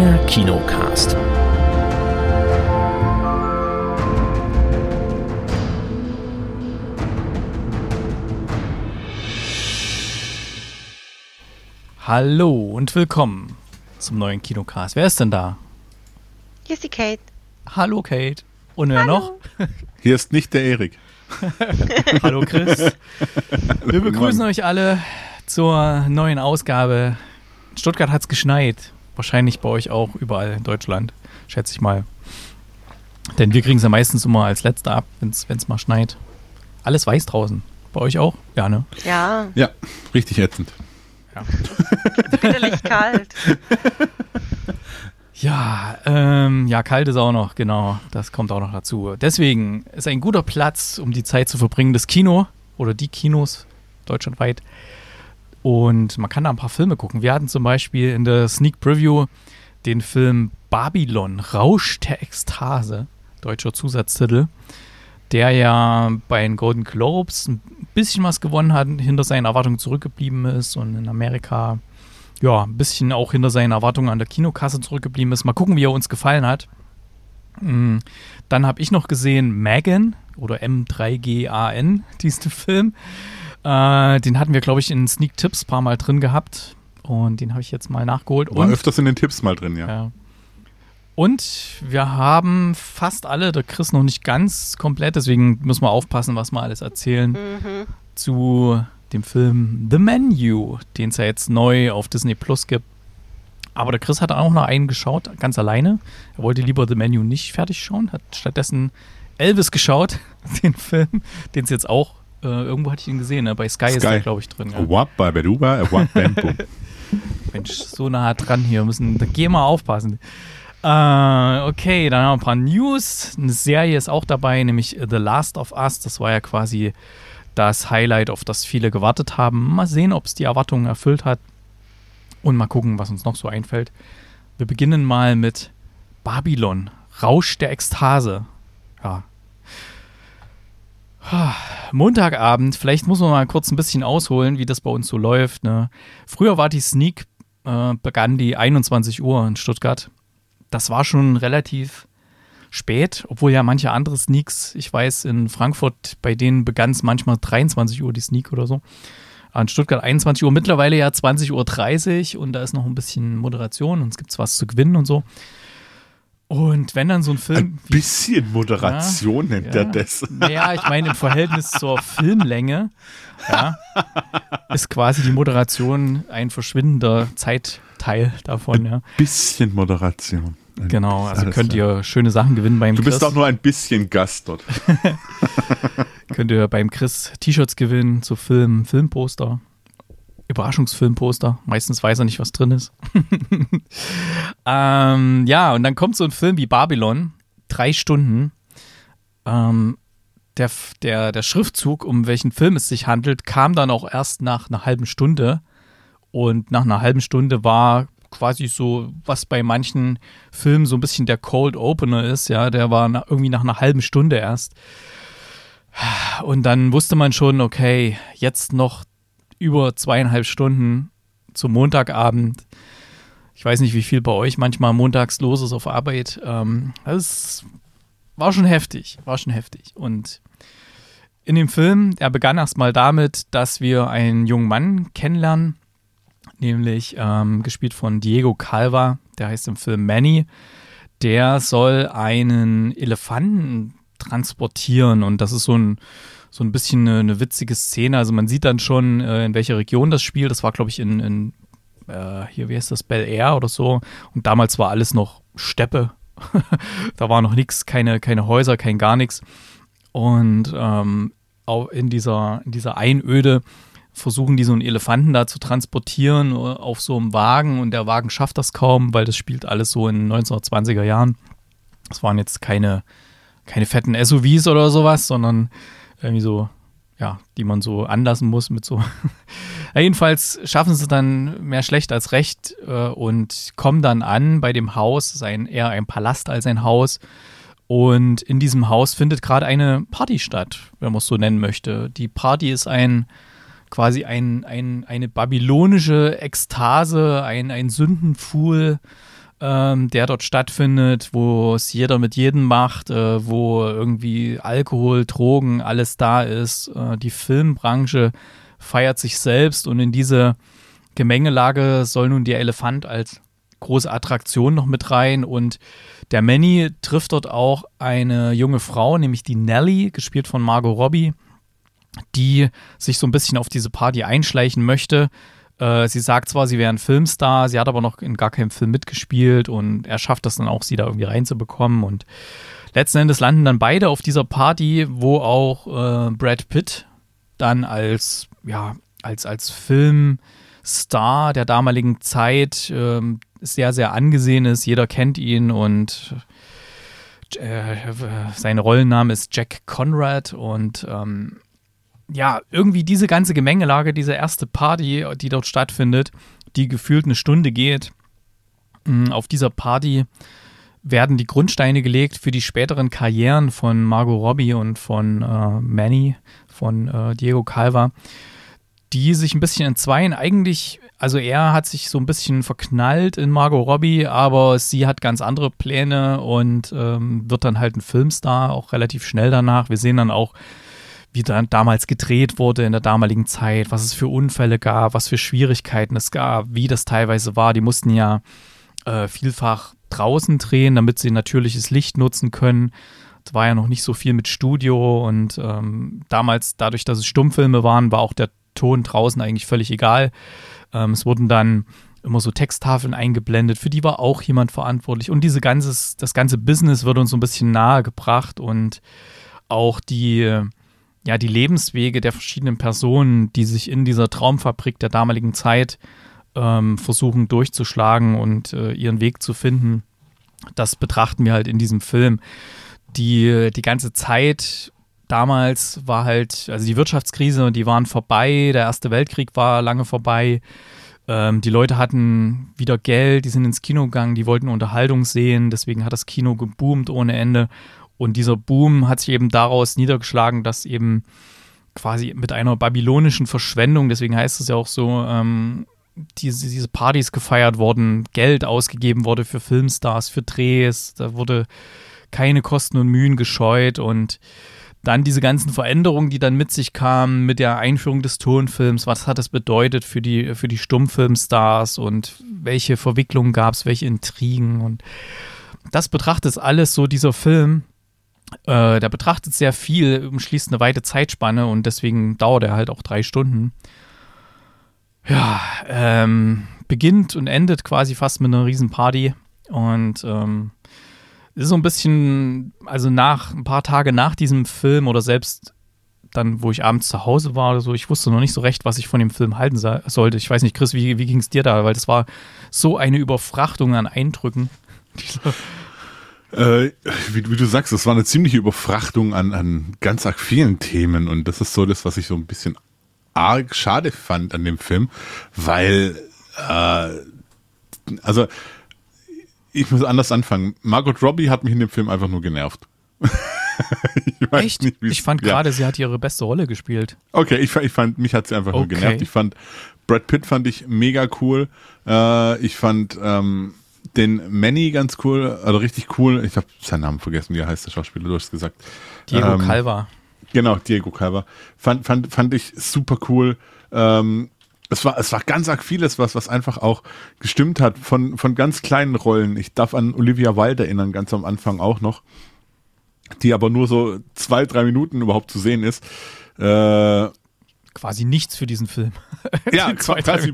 Der Kinocast. Hallo und willkommen zum neuen Kinocast. Wer ist denn da? Hier ist die Kate. Hallo Kate. Und wer noch? Hier ist nicht der Erik. Hallo Chris. Wir begrüßen euch alle zur neuen Ausgabe. In Stuttgart hat es geschneit. Wahrscheinlich bei euch auch überall in Deutschland, schätze ich mal. Denn wir kriegen es ja meistens immer als Letzter ab, wenn es mal schneit. Alles weiß draußen. Bei euch auch? Ja, ne? Ja, Ja, richtig ätzend. bitterlich kalt. Ja, ähm, ja, kalt ist auch noch, genau. Das kommt auch noch dazu. Deswegen ist ein guter Platz, um die Zeit zu verbringen, das Kino oder die Kinos deutschlandweit. Und man kann da ein paar Filme gucken. Wir hatten zum Beispiel in der Sneak Preview den Film Babylon, Rausch der Ekstase, deutscher Zusatztitel, der ja bei den Golden Globes ein bisschen was gewonnen hat, hinter seinen Erwartungen zurückgeblieben ist und in Amerika ja, ein bisschen auch hinter seinen Erwartungen an der Kinokasse zurückgeblieben ist. Mal gucken, wie er uns gefallen hat. Mm, Dann habe ich noch gesehen Megan oder M3GAN, diesen Film. Äh, den hatten wir, glaube ich, in Sneak Tips ein paar Mal drin gehabt. Und den habe ich jetzt mal nachgeholt. War Und, öfters in den Tipps mal drin, ja. ja. Und wir haben fast alle, der Chris noch nicht ganz komplett, deswegen müssen wir aufpassen, was wir alles erzählen Mhm. zu dem Film The Menu, den es ja jetzt neu auf Disney Plus gibt. Aber der Chris hat auch noch einen geschaut, ganz alleine. Er wollte lieber The Menu nicht fertig schauen, hat stattdessen Elvis geschaut, den Film, den es jetzt auch, äh, irgendwo hatte ich ihn gesehen, ne? bei Sky, ist Sky. er, glaube ich, drin. Ja. Wap, babeduba, wap, bam, bum. Mensch, so nah dran hier, müssen, da geh mal aufpassen. Äh, okay, dann haben wir ein paar News. Eine Serie ist auch dabei, nämlich The Last of Us. Das war ja quasi das Highlight, auf das viele gewartet haben. Mal sehen, ob es die Erwartungen erfüllt hat. Und mal gucken, was uns noch so einfällt. Wir beginnen mal mit Babylon, Rausch der Ekstase. Ja. Montagabend, vielleicht muss man mal kurz ein bisschen ausholen, wie das bei uns so läuft. Ne? Früher war die Sneak, äh, begann die 21 Uhr in Stuttgart. Das war schon relativ spät, obwohl ja manche andere Sneaks, ich weiß, in Frankfurt, bei denen begann es manchmal 23 Uhr die Sneak oder so. In Stuttgart 21 Uhr, mittlerweile ja 20.30 Uhr und da ist noch ein bisschen Moderation und es gibt was zu gewinnen und so. Und wenn dann so ein Film. Ein bisschen Moderation nennt er das. Naja, ich meine, im Verhältnis zur Filmlänge ja, ist quasi die Moderation ein verschwindender Zeitteil davon. Ja. Bisschen Moderation. Genau, also könnt ihr schöne Sachen gewinnen beim Du bist Chris. auch nur ein bisschen Gast dort. Könnt ihr beim Chris T-Shirts gewinnen zu Film, Filmposter. Überraschungsfilmposter. Meistens weiß er nicht, was drin ist. ähm, ja, und dann kommt so ein Film wie Babylon. Drei Stunden. Ähm, der, der, der Schriftzug, um welchen Film es sich handelt, kam dann auch erst nach einer halben Stunde. Und nach einer halben Stunde war quasi so, was bei manchen Filmen so ein bisschen der Cold Opener ist, ja, der war nach, irgendwie nach einer halben Stunde erst. Und dann wusste man schon, okay, jetzt noch über zweieinhalb Stunden zum Montagabend. Ich weiß nicht, wie viel bei euch manchmal montags los ist auf Arbeit. Ähm, das war schon heftig, war schon heftig. Und in dem Film, er begann erstmal damit, dass wir einen jungen Mann kennenlernen, nämlich ähm, gespielt von Diego Calva, der heißt im Film Manny. Der soll einen Elefanten transportieren und das ist so ein so ein bisschen eine, eine witzige Szene. Also man sieht dann schon, äh, in welcher Region das spielt. Das war, glaube ich, in, in äh, hier, wie heißt das, Bel Air oder so. Und damals war alles noch Steppe. da war noch nichts, keine, keine Häuser, kein gar nichts. Und ähm, auch in dieser, in dieser Einöde versuchen die so einen Elefanten da zu transportieren äh, auf so einem Wagen und der Wagen schafft das kaum, weil das spielt alles so in den 1920er Jahren. Das waren jetzt keine, keine fetten SUVs oder sowas, sondern irgendwie so, ja, die man so anlassen muss mit so. ja, jedenfalls schaffen sie dann mehr schlecht als recht äh, und kommen dann an bei dem Haus, das ist ein, eher ein Palast als ein Haus. Und in diesem Haus findet gerade eine Party statt, wenn man es so nennen möchte. Die Party ist ein quasi ein, ein, eine babylonische Ekstase, ein, ein Sündenpfuhl, ähm, der dort stattfindet, wo es jeder mit jedem macht, äh, wo irgendwie Alkohol, Drogen, alles da ist. Äh, die Filmbranche feiert sich selbst und in diese Gemengelage soll nun der Elefant als große Attraktion noch mit rein und der Manny trifft dort auch eine junge Frau, nämlich die Nelly, gespielt von Margot Robbie, die sich so ein bisschen auf diese Party einschleichen möchte. Äh, sie sagt zwar, sie wäre ein Filmstar, sie hat aber noch in gar keinem Film mitgespielt und er schafft das dann auch, sie da irgendwie reinzubekommen und letzten Endes landen dann beide auf dieser Party, wo auch äh, Brad Pitt dann als, ja, als, als Filmstar der damaligen Zeit ähm, sehr, sehr angesehen ist. Jeder kennt ihn und äh, sein Rollenname ist Jack Conrad und ähm, ja, irgendwie diese ganze Gemengelage, diese erste Party, die dort stattfindet, die gefühlt eine Stunde geht, mm, auf dieser Party werden die Grundsteine gelegt für die späteren Karrieren von Margot Robbie und von äh, Manny, von äh, Diego Calva, die sich ein bisschen entzweien. Eigentlich, also er hat sich so ein bisschen verknallt in Margot Robbie, aber sie hat ganz andere Pläne und ähm, wird dann halt ein Filmstar, auch relativ schnell danach. Wir sehen dann auch, wie dann damals gedreht wurde in der damaligen Zeit, was es für Unfälle gab, was für Schwierigkeiten es gab, wie das teilweise war. Die mussten ja äh, vielfach draußen drehen, damit sie natürliches Licht nutzen können. Es war ja noch nicht so viel mit Studio und ähm, damals, dadurch, dass es Stummfilme waren, war auch der Ton draußen eigentlich völlig egal. Ähm, es wurden dann immer so Texttafeln eingeblendet, für die war auch jemand verantwortlich. Und diese ganzes, das ganze Business wird uns so ein bisschen nahe gebracht und auch die, ja, die Lebenswege der verschiedenen Personen, die sich in dieser Traumfabrik der damaligen Zeit ähm, versuchen durchzuschlagen und äh, ihren Weg zu finden. Das betrachten wir halt in diesem Film. Die, die ganze Zeit damals war halt, also die Wirtschaftskrise, die waren vorbei, der Erste Weltkrieg war lange vorbei. Ähm, die Leute hatten wieder Geld, die sind ins Kino gegangen, die wollten Unterhaltung sehen, deswegen hat das Kino geboomt ohne Ende. Und dieser Boom hat sich eben daraus niedergeschlagen, dass eben quasi mit einer babylonischen Verschwendung, deswegen heißt es ja auch so, ähm, diese, diese Partys gefeiert wurden, Geld ausgegeben wurde für Filmstars, für Drehs, da wurde keine Kosten und Mühen gescheut und dann diese ganzen Veränderungen, die dann mit sich kamen mit der Einführung des Tonfilms, was hat das bedeutet für die, für die Stummfilmstars und welche Verwicklungen gab es, welche Intrigen und das betrachtet alles so dieser Film. Äh, der betrachtet sehr viel, umschließt eine weite Zeitspanne und deswegen dauert er halt auch drei Stunden ja, ähm, beginnt und endet quasi fast mit einer Riesenparty. Und ähm, ist so ein bisschen, also nach ein paar Tage nach diesem Film oder selbst dann, wo ich abends zu Hause war oder so, ich wusste noch nicht so recht, was ich von dem Film halten sollte. Ich weiß nicht, Chris, wie, wie ging es dir da? Weil das war so eine Überfrachtung an Eindrücken. Äh, wie, wie, du sagst, das war eine ziemliche Überfrachtung an, an ganz arg vielen Themen und das ist so das, was ich so ein bisschen arg schade fand an dem Film, weil äh, also ich muss anders anfangen. Margot Robbie hat mich in dem Film einfach nur genervt. ich Echt? Nicht, ich fand ja. gerade, sie hat ihre beste Rolle gespielt. Okay, ich, ich fand, mich hat sie einfach okay. nur genervt. Ich fand Brad Pitt fand ich mega cool. Äh, ich fand ähm, den Manny ganz cool, also richtig cool. Ich habe seinen Namen vergessen, wie er heißt, der Schauspieler, du hast gesagt. Diego ähm, Calva. Genau, Diego Calva. Fand, fand, fand ich super cool. Ähm, es war, es war ganz arg vieles, was, was einfach auch gestimmt hat von, von ganz kleinen Rollen. Ich darf an Olivia Wilde erinnern, ganz am Anfang auch noch, die aber nur so zwei, drei Minuten überhaupt zu sehen ist. Äh, quasi nichts für diesen Film. ja, quasi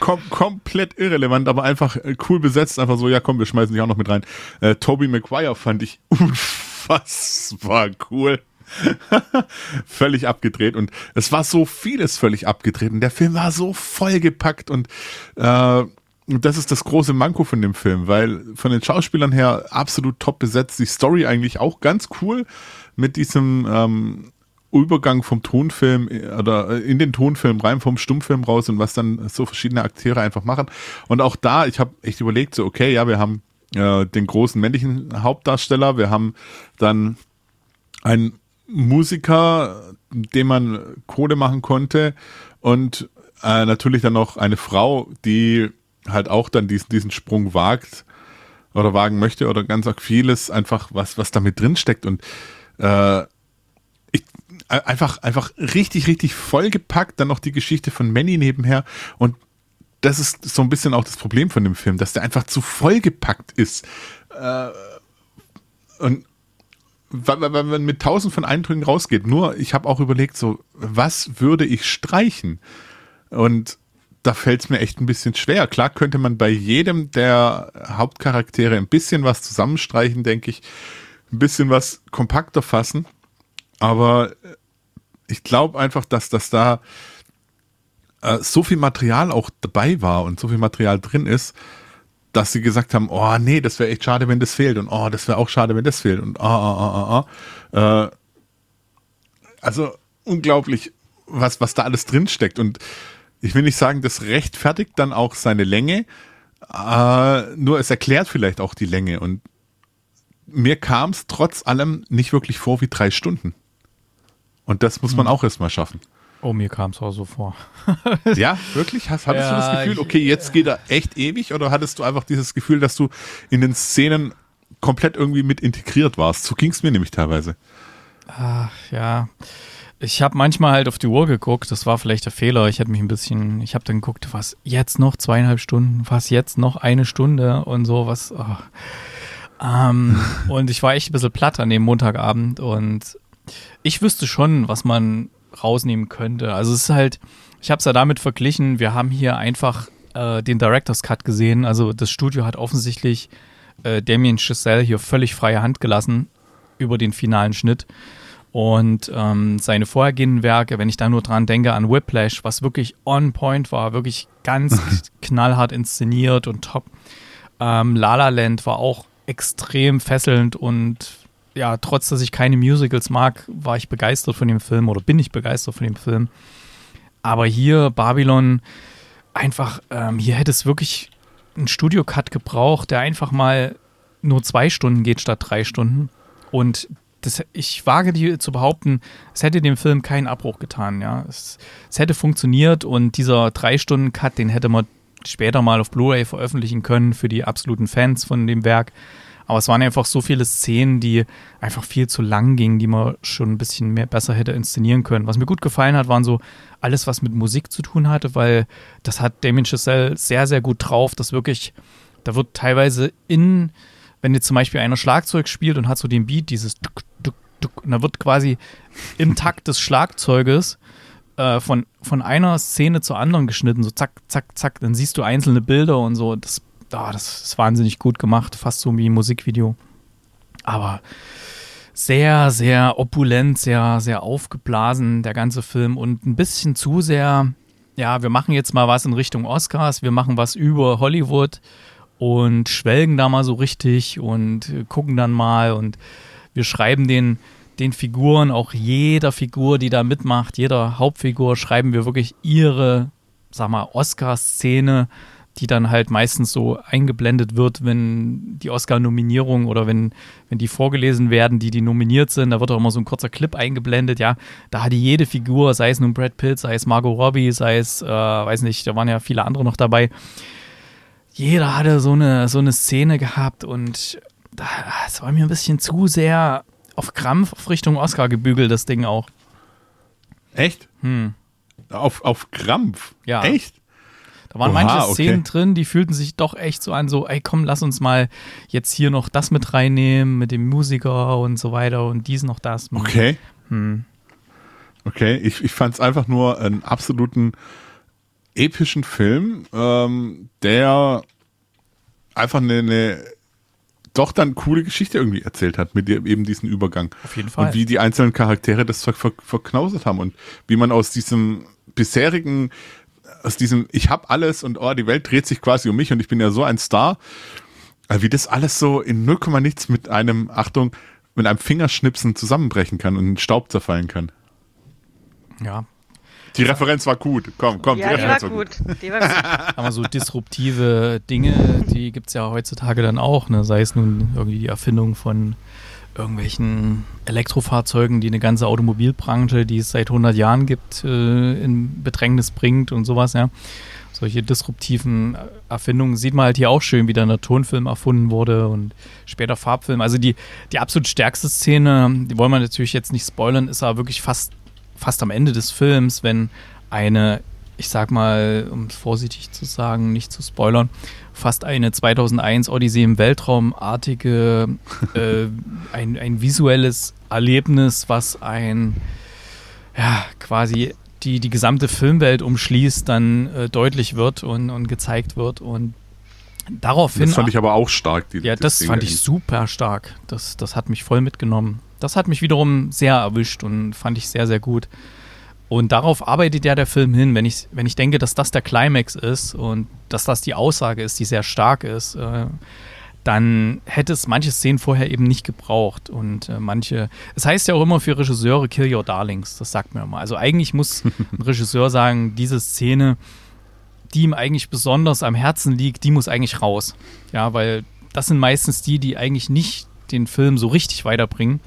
kom komplett irrelevant, aber einfach äh, cool besetzt. Einfach so, ja komm, wir schmeißen dich auch noch mit rein. Äh, Toby Maguire fand ich unfassbar cool. völlig abgedreht und es war so vieles völlig abgedreht und der Film war so vollgepackt und äh, das ist das große Manko von dem Film, weil von den Schauspielern her absolut top besetzt, die Story eigentlich auch ganz cool mit diesem ähm, Übergang vom Tonfilm äh, oder äh, in den Tonfilm rein, vom Stummfilm raus und was dann so verschiedene Akteure einfach machen. Und auch da, ich habe echt überlegt, so okay, ja, wir haben äh, den großen männlichen Hauptdarsteller, wir haben dann einen Musiker, dem man Kohle machen konnte und äh, natürlich dann noch eine Frau, die halt auch dann diesen, diesen Sprung wagt oder wagen möchte oder ganz auch vieles einfach, was, was damit drin steckt und äh, ich, einfach, einfach richtig, richtig vollgepackt, dann noch die Geschichte von Manny nebenher und das ist so ein bisschen auch das Problem von dem Film, dass der einfach zu vollgepackt ist. Äh, und weil man mit tausend von Eindrücken rausgeht. Nur, ich habe auch überlegt, so, was würde ich streichen? Und da fällt es mir echt ein bisschen schwer. Klar könnte man bei jedem der Hauptcharaktere ein bisschen was zusammenstreichen, denke ich. Ein bisschen was kompakter fassen. Aber ich glaube einfach, dass das da äh, so viel Material auch dabei war und so viel Material drin ist, dass sie gesagt haben, oh nee, das wäre echt schade, wenn das fehlt und oh, das wäre auch schade, wenn das fehlt und ah, ah, ah, ah, ah. Äh, also unglaublich, was, was da alles drin steckt und ich will nicht sagen, das rechtfertigt dann auch seine Länge, äh, nur es erklärt vielleicht auch die Länge und mir kam es trotz allem nicht wirklich vor wie drei Stunden. Und das muss man hm. auch erstmal schaffen. Oh, mir kam es auch so vor. ja, wirklich? Hast, hattest ja, du das Gefühl, okay, jetzt geht er echt ewig? Oder hattest du einfach dieses Gefühl, dass du in den Szenen komplett irgendwie mit integriert warst? So ging es mir nämlich teilweise. Ach, ja. Ich habe manchmal halt auf die Uhr geguckt, das war vielleicht der Fehler. Ich hätte mich ein bisschen, ich habe dann geguckt, was jetzt noch zweieinhalb Stunden, was jetzt noch eine Stunde und so, was. Oh. Ähm, und ich war echt ein bisschen platt an dem Montagabend und ich wüsste schon, was man rausnehmen könnte. Also es ist halt, ich habe es ja damit verglichen, wir haben hier einfach äh, den Director's Cut gesehen. Also das Studio hat offensichtlich äh, Damien Chazelle hier völlig freie Hand gelassen über den finalen Schnitt. Und ähm, seine vorhergehenden Werke, wenn ich da nur dran denke an Whiplash, was wirklich on point war, wirklich ganz knallhart inszeniert und top. Ähm, La La Land war auch extrem fesselnd und ja, trotz dass ich keine Musicals mag, war ich begeistert von dem Film oder bin ich begeistert von dem Film. Aber hier Babylon einfach, ähm, hier hätte es wirklich einen Studio-Cut gebraucht, der einfach mal nur zwei Stunden geht statt drei Stunden. Und das, ich wage die zu behaupten, es hätte dem Film keinen Abbruch getan. Ja, es, es hätte funktioniert und dieser drei Stunden Cut, den hätte man später mal auf Blu-ray veröffentlichen können für die absoluten Fans von dem Werk. Aber es waren einfach so viele Szenen, die einfach viel zu lang gingen, die man schon ein bisschen mehr besser hätte inszenieren können. Was mir gut gefallen hat, waren so alles, was mit Musik zu tun hatte, weil das hat Damien Chazelle sehr, sehr gut drauf, dass wirklich, da wird teilweise in, wenn jetzt zum Beispiel einer Schlagzeug spielt und hat so den Beat, dieses Duck, Duck, Duck, und da wird quasi im Takt des Schlagzeuges äh, von, von einer Szene zur anderen geschnitten, so zack, zack, zack, dann siehst du einzelne Bilder und so. Das oh, das ist wahnsinnig gut gemacht, fast so wie ein Musikvideo. Aber sehr, sehr opulent, sehr, sehr aufgeblasen, der ganze Film. Und ein bisschen zu sehr, ja, wir machen jetzt mal was in Richtung Oscars, wir machen was über Hollywood und schwelgen da mal so richtig und gucken dann mal. Und wir schreiben den, den Figuren, auch jeder Figur, die da mitmacht, jeder Hauptfigur, schreiben wir wirklich ihre, sag mal, Oscar-Szene die dann halt meistens so eingeblendet wird, wenn die Oscar-Nominierung oder wenn, wenn die vorgelesen werden, die die nominiert sind. Da wird auch immer so ein kurzer Clip eingeblendet. Ja, da hatte jede Figur, sei es nun Brad Pitt, sei es Margot Robbie, sei es, äh, weiß nicht, da waren ja viele andere noch dabei. Jeder hatte so eine, so eine Szene gehabt und es war mir ein bisschen zu sehr auf Krampf auf Richtung Oscar gebügelt, das Ding auch. Echt? Hm. Auf, auf Krampf? Ja. Echt? Da waren Oha, manche Szenen okay. drin, die fühlten sich doch echt so an, so, ey, komm, lass uns mal jetzt hier noch das mit reinnehmen, mit dem Musiker und so weiter und dies noch das. Okay. Hm. Okay, ich, ich fand es einfach nur einen absoluten epischen Film, ähm, der einfach eine, eine doch dann coole Geschichte irgendwie erzählt hat mit eben diesem Übergang. Auf jeden Fall. Und wie die einzelnen Charaktere das ver ver verknausert haben und wie man aus diesem bisherigen aus diesem, ich habe alles und oh, die Welt dreht sich quasi um mich und ich bin ja so ein Star, äh, wie das alles so in 0, nichts mit einem, Achtung, mit einem Fingerschnipsen zusammenbrechen kann und in Staub zerfallen kann. Ja. Die Referenz war gut. Komm, komm, ja, die, Referenz war gut. Die war gut. Aber so disruptive Dinge, die gibt es ja heutzutage dann auch. Ne? Sei es nun irgendwie die Erfindung von irgendwelchen Elektrofahrzeugen, die eine ganze Automobilbranche, die es seit 100 Jahren gibt, äh, in Bedrängnis bringt und sowas, ja. solche disruptiven Erfindungen sieht man halt hier auch schön, wie dann der Tonfilm erfunden wurde und später Farbfilm. Also die, die absolut stärkste Szene, die wollen wir natürlich jetzt nicht spoilern, ist aber wirklich fast, fast am Ende des Films, wenn eine, ich sag mal, um es vorsichtig zu sagen, nicht zu spoilern, fast eine 2001 Odyssee im Weltraumartige, äh, ein, ein visuelles Erlebnis, was ein, ja, quasi die die gesamte Filmwelt umschließt, dann äh, deutlich wird und, und gezeigt wird. Und daraufhin. Das fand ich aber auch stark. Die, ja, das fand ich super stark. Das, das hat mich voll mitgenommen. Das hat mich wiederum sehr erwischt und fand ich sehr, sehr gut. Und darauf arbeitet ja der Film hin. Wenn ich, wenn ich denke, dass das der Climax ist und dass das die Aussage ist, die sehr stark ist, äh, dann hätte es manche Szenen vorher eben nicht gebraucht. Und äh, manche, es heißt ja auch immer für Regisseure, kill your darlings, das sagt man immer. Also eigentlich muss ein Regisseur sagen, diese Szene, die ihm eigentlich besonders am Herzen liegt, die muss eigentlich raus. Ja, weil das sind meistens die, die eigentlich nicht den Film so richtig weiterbringen.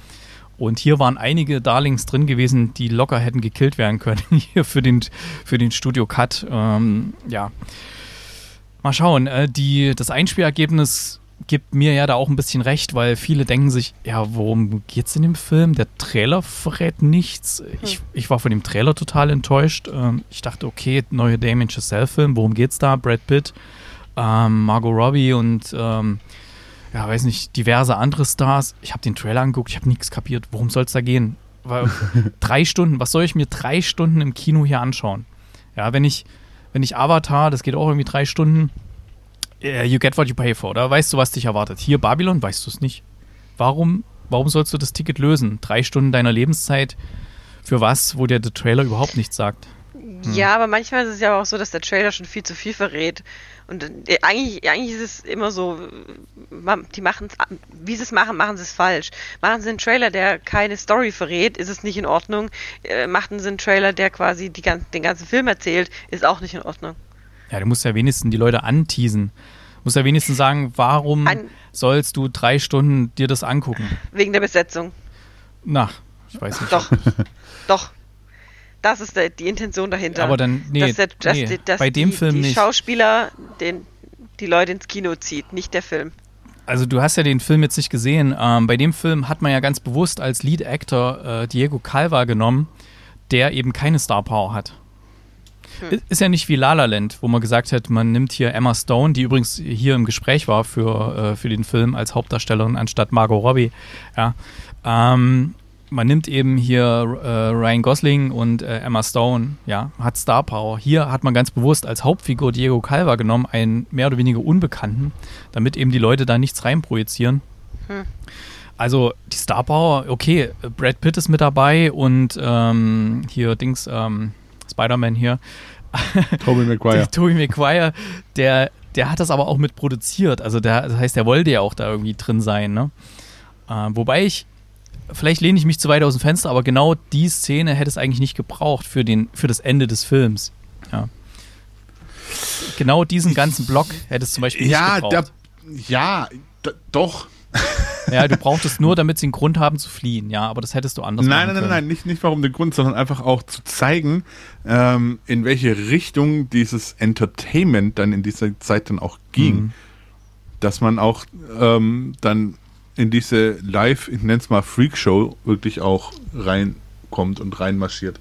Und hier waren einige Darlings drin gewesen, die locker hätten gekillt werden können, hier für den, für den Studio Cut. Ähm, ja. Mal schauen, äh, die, das Einspielergebnis gibt mir ja da auch ein bisschen recht, weil viele denken sich, ja, worum geht's in dem Film? Der Trailer verrät nichts. Ich, hm. ich war von dem Trailer total enttäuscht. Ähm, ich dachte, okay, neue Damien Chazelle-Film, worum geht's da? Brad Pitt, ähm, Margot Robbie und ähm, ja, weiß nicht, diverse andere Stars. Ich habe den Trailer angeguckt, ich habe nichts kapiert. Worum soll es da gehen? Weil, drei Stunden, was soll ich mir drei Stunden im Kino hier anschauen? Ja, wenn ich, wenn ich Avatar, das geht auch irgendwie drei Stunden, you get what you pay for, oder? Weißt du, was dich erwartet? Hier Babylon, weißt du es nicht. Warum, warum sollst du das Ticket lösen? Drei Stunden deiner Lebenszeit für was, wo dir der Trailer überhaupt nichts sagt? Hm. Ja, aber manchmal ist es ja auch so, dass der Trailer schon viel zu viel verrät. Und äh, eigentlich, eigentlich ist es immer so, die machen wie sie es machen, machen sie es falsch. Machen sie einen Trailer, der keine Story verrät, ist es nicht in Ordnung. Äh, machen sie einen Trailer, der quasi die, den ganzen Film erzählt, ist auch nicht in Ordnung. Ja, du musst ja wenigstens die Leute anteasen. Du musst ja wenigstens sagen, warum An sollst du drei Stunden dir das angucken? Wegen der Besetzung. Na, ich weiß nicht. Doch, doch. Das ist der, die Intention dahinter. Aber dann, nee, dass, der, dass, nee dass bei dem die, Film die nicht. Schauspieler den, die Leute ins Kino zieht, nicht der Film. Also du hast ja den Film jetzt nicht gesehen. Ähm, bei dem Film hat man ja ganz bewusst als Lead Actor äh, Diego Calva genommen, der eben keine Star Power hat. Hm. Ist ja nicht wie La La Land, wo man gesagt hat, man nimmt hier Emma Stone, die übrigens hier im Gespräch war für, äh, für den Film als Hauptdarstellerin anstatt Margot Robbie. Ja. Ähm, man nimmt eben hier äh, Ryan Gosling und äh, Emma Stone, ja, hat Star Power. Hier hat man ganz bewusst als Hauptfigur Diego Calva genommen, einen mehr oder weniger Unbekannten, damit eben die Leute da nichts reinprojizieren. Hm. Also die Star Power, okay, Brad Pitt ist mit dabei und ähm, hier Dings, ähm, Spider-Man hier. Tobey Maguire. Tobey Maguire, der, der hat das aber auch mit produziert. Also der, das heißt, der wollte ja auch da irgendwie drin sein. Ne? Äh, wobei ich, vielleicht lehne ich mich zu weit aus dem Fenster, aber genau die Szene hätte es eigentlich nicht gebraucht für, den, für das Ende des Films. Ja. Genau diesen ganzen Block hätte es zum Beispiel nicht ja, gebraucht. Der, ja, doch. Ja, du brauchtest nur, damit sie einen Grund haben zu fliehen, ja, aber das hättest du anders nein, machen Nein, nein, nein, nicht, nicht warum den Grund, sondern einfach auch zu zeigen, ähm, in welche Richtung dieses Entertainment dann in dieser Zeit dann auch ging. Mhm. Dass man auch ähm, dann in diese Live, ich nenne es mal Freakshow, wirklich auch reinkommt und reinmarschiert.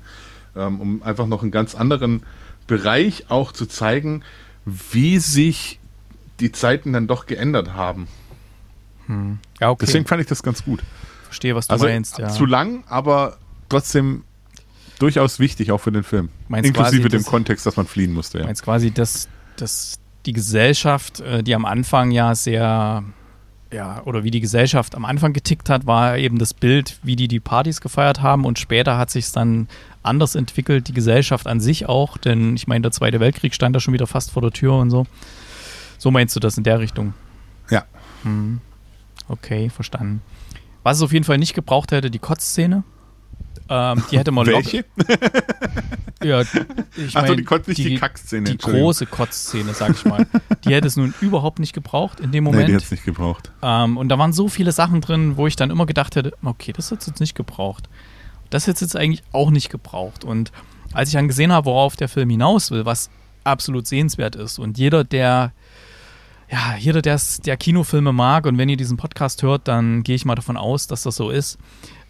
Ähm, um einfach noch einen ganz anderen Bereich auch zu zeigen, wie sich die Zeiten dann doch geändert haben. Hm. Ja, okay. Deswegen fand ich das ganz gut. Verstehe, was du also, meinst. Ja. Zu lang, aber trotzdem durchaus wichtig, auch für den Film. Meinst Inklusive quasi, dem das, Kontext, dass man fliehen musste. Ja. Meinst quasi, dass, dass die Gesellschaft, äh, die am Anfang ja sehr, ja, oder wie die Gesellschaft am Anfang getickt hat, war eben das Bild, wie die die Partys gefeiert haben und später hat sich es dann anders entwickelt, die Gesellschaft an sich auch, denn ich meine, der Zweite Weltkrieg stand da schon wieder fast vor der Tür und so. So meinst du das in der Richtung? Ja. Hm. Okay, verstanden. Was es auf jeden Fall nicht gebraucht hätte, die Kotzszene. Ähm, die hätte man Welche? ja, ich Achso, die Kotz, nicht die, die Kackszene. Die große Kotzszene, sag ich mal. die hätte es nun überhaupt nicht gebraucht in dem Moment. Nee, die hätte es nicht gebraucht. Ähm, und da waren so viele Sachen drin, wo ich dann immer gedacht hätte, okay, das hat es jetzt nicht gebraucht. Das hätte es jetzt eigentlich auch nicht gebraucht. Und als ich dann gesehen habe, worauf der Film hinaus will, was absolut sehenswert ist. Und jeder, der ja, jeder, der Kinofilme mag und wenn ihr diesen Podcast hört, dann gehe ich mal davon aus, dass das so ist.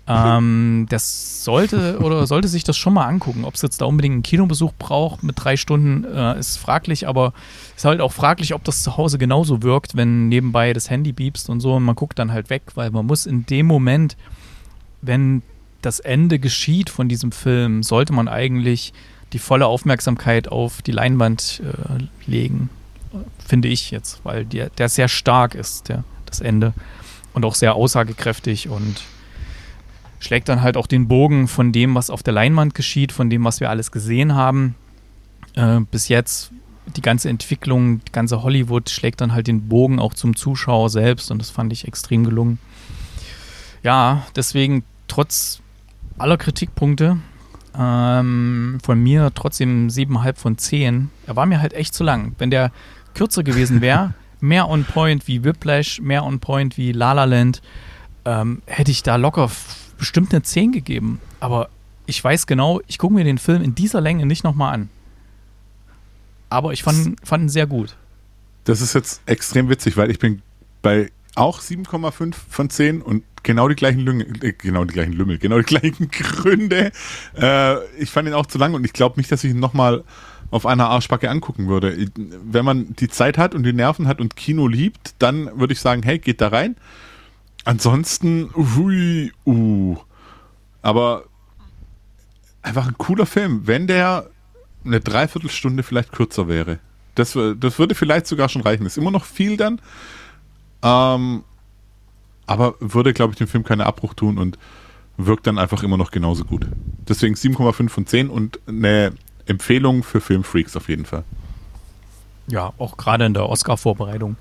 Ähm, das sollte oder sollte sich das schon mal angucken. Ob es jetzt da unbedingt einen Kinobesuch braucht mit drei Stunden, äh, ist fraglich, aber ist halt auch fraglich, ob das zu Hause genauso wirkt, wenn nebenbei das Handy biebst und so und man guckt dann halt weg, weil man muss in dem Moment, wenn das Ende geschieht von diesem Film, sollte man eigentlich die volle Aufmerksamkeit auf die Leinwand äh, legen, finde ich jetzt, weil der, der sehr stark ist, der, das Ende und auch sehr aussagekräftig und schlägt dann halt auch den Bogen von dem, was auf der Leinwand geschieht, von dem, was wir alles gesehen haben. Äh, bis jetzt die ganze Entwicklung, die ganze Hollywood schlägt dann halt den Bogen auch zum Zuschauer selbst und das fand ich extrem gelungen. Ja, deswegen trotz aller Kritikpunkte ähm, von mir trotzdem 7,5 von 10. Er war mir halt echt zu lang. Wenn der kürzer gewesen wäre, mehr on point wie Whiplash, mehr on point wie La La Land, ähm, hätte ich da locker bestimmt eine 10 gegeben. Aber ich weiß genau, ich gucke mir den Film in dieser Länge nicht nochmal an. Aber ich fand, fand ihn sehr gut. Das ist jetzt extrem witzig, weil ich bin bei auch 7,5 von 10 und genau die gleichen Lümmel, äh, genau die gleichen Lümmel, genau die gleichen Gründe. Äh, ich fand ihn auch zu lang und ich glaube nicht, dass ich ihn nochmal auf einer Arschbacke angucken würde. Wenn man die Zeit hat und die Nerven hat und Kino liebt, dann würde ich sagen, hey, geht da rein. Ansonsten, hui, uh. Aber einfach ein cooler Film, wenn der eine Dreiviertelstunde vielleicht kürzer wäre. Das, das würde vielleicht sogar schon reichen. Ist immer noch viel dann. Ähm, aber würde, glaube ich, dem Film keinen Abbruch tun und wirkt dann einfach immer noch genauso gut. Deswegen 7,5 von 10 und eine Empfehlung für Filmfreaks auf jeden Fall. Ja, auch gerade in der Oscar-Vorbereitung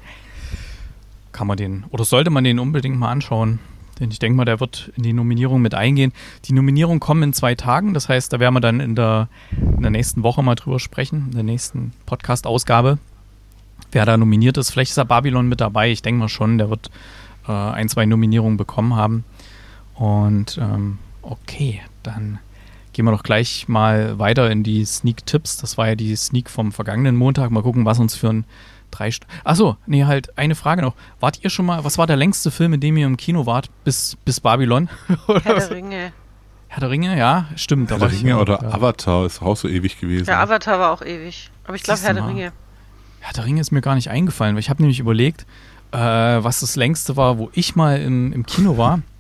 kann man den, oder sollte man den unbedingt mal anschauen. Denn ich denke mal, der wird in die Nominierung mit eingehen. Die Nominierungen kommen in zwei Tagen, das heißt, da werden wir dann in der, in der nächsten Woche mal drüber sprechen, in der nächsten Podcast-Ausgabe. Wer da nominiert ist, vielleicht ist da Babylon mit dabei. Ich denke mal schon, der wird äh, ein, zwei Nominierungen bekommen haben. Und ähm, okay, dann gehen wir doch gleich mal weiter in die Sneak-Tipps. Das war ja die Sneak vom vergangenen Montag. Mal gucken, was uns für ein drei Stunden. Achso, nee, halt eine Frage noch. Wart ihr schon mal, was war der längste Film, in dem ihr im Kino wart? Bis, bis Babylon? Herr der Ringe. Herr der Ringe, ja, stimmt. Herr der Ringe ich, oder ja. Avatar ist auch so ewig gewesen. Ja, Avatar war auch ewig. Aber ich glaube Herr der Ringe. Herr der Ringe ist mir gar nicht eingefallen, weil ich habe nämlich überlegt, äh, was das längste war, wo ich mal im, im Kino war.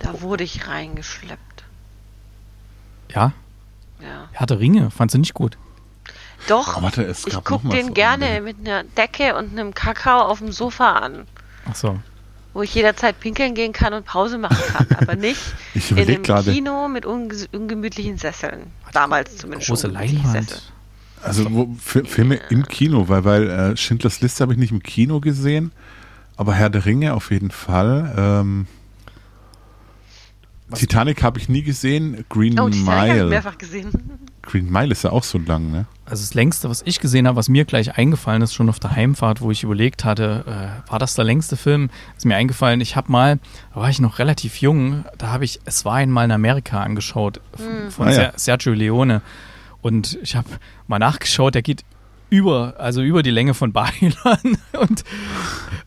Da wurde ich reingeschleppt. Ja? Ja. Herr der Ringe, fandst du nicht gut? Doch, oh, warte, ich gucke den so gerne andere. mit einer Decke und einem Kakao auf dem Sofa an. Ach so. Wo ich jederzeit pinkeln gehen kann und Pause machen kann, aber nicht in einem grade. Kino mit unge ungemütlichen Sesseln. Damals zumindest. Große Leinwand. Also wo, Filme im Kino, weil, weil äh, Schindlers Liste habe ich nicht im Kino gesehen, aber Herr der Ringe auf jeden Fall. Ähm, Titanic habe ich nie gesehen. Green oh, Titanic Mile. Ich mehrfach gesehen. Green Mile ist ja auch so lang, ne? Also das längste, was ich gesehen habe, was mir gleich eingefallen ist, schon auf der Heimfahrt, wo ich überlegt hatte, äh, war das der längste Film? Ist mir eingefallen, ich habe mal, da war ich noch relativ jung, da habe ich Es war einmal in Amerika angeschaut mhm. von ah, ja. Sergio Leone. Und ich habe mal nachgeschaut, der geht über, also über die Länge von Babylon. Und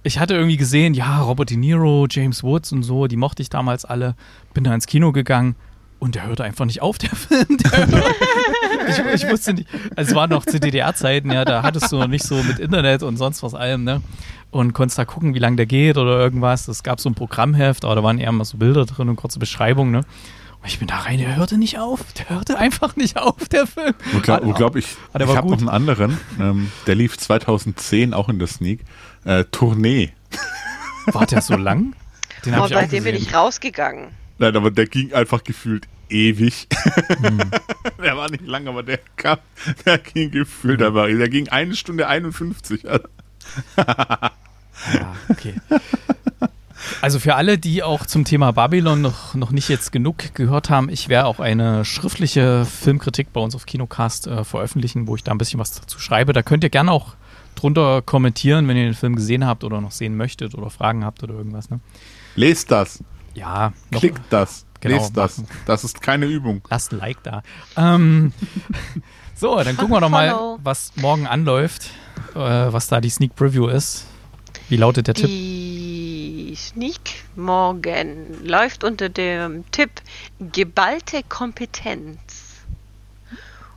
ich hatte irgendwie gesehen, ja, Robert De Niro, James Woods und so, die mochte ich damals alle. Bin da ins Kino gegangen und der hörte einfach nicht auf, der Film. Der ich, ich, wusste nicht, also es waren noch zu DDR-Zeiten, ja, da hattest du noch nicht so mit Internet und sonst was allem, ne? Und konntest da gucken, wie lange der geht oder irgendwas. Es gab so ein Programmheft, aber da waren eher mal so Bilder drin und kurze Beschreibungen, ne? Und ich bin da rein, der hörte nicht auf. Der hörte einfach nicht auf, der Film. Wo glaube glaub ich, ich habe noch einen anderen, ähm, der lief 2010 auch in der Sneak. Äh, Tournee. War der so lang? Den oh, bei dem bin ich rausgegangen. Nein, aber der ging einfach gefühlt ewig. Hm. der war nicht lang, aber der kam, der ging gefühlt hm. aber, der ging eine Stunde 51. ja, okay. Also für alle, die auch zum Thema Babylon noch, noch nicht jetzt genug gehört haben, ich werde auch eine schriftliche Filmkritik bei uns auf Kinocast äh, veröffentlichen, wo ich da ein bisschen was dazu schreibe. Da könnt ihr gerne auch drunter kommentieren, wenn ihr den Film gesehen habt oder noch sehen möchtet oder Fragen habt oder irgendwas. Ne? Lest das. Ja. Noch, Klickt das. genau. Lest das. Das ist keine Übung. Lasst ein Like da. Ähm, so, dann gucken wir doch mal, was morgen anläuft, äh, was da die Sneak Preview ist. Wie lautet der Tipp? Die Sneak morgen läuft unter dem Tipp geballte Kompetenz.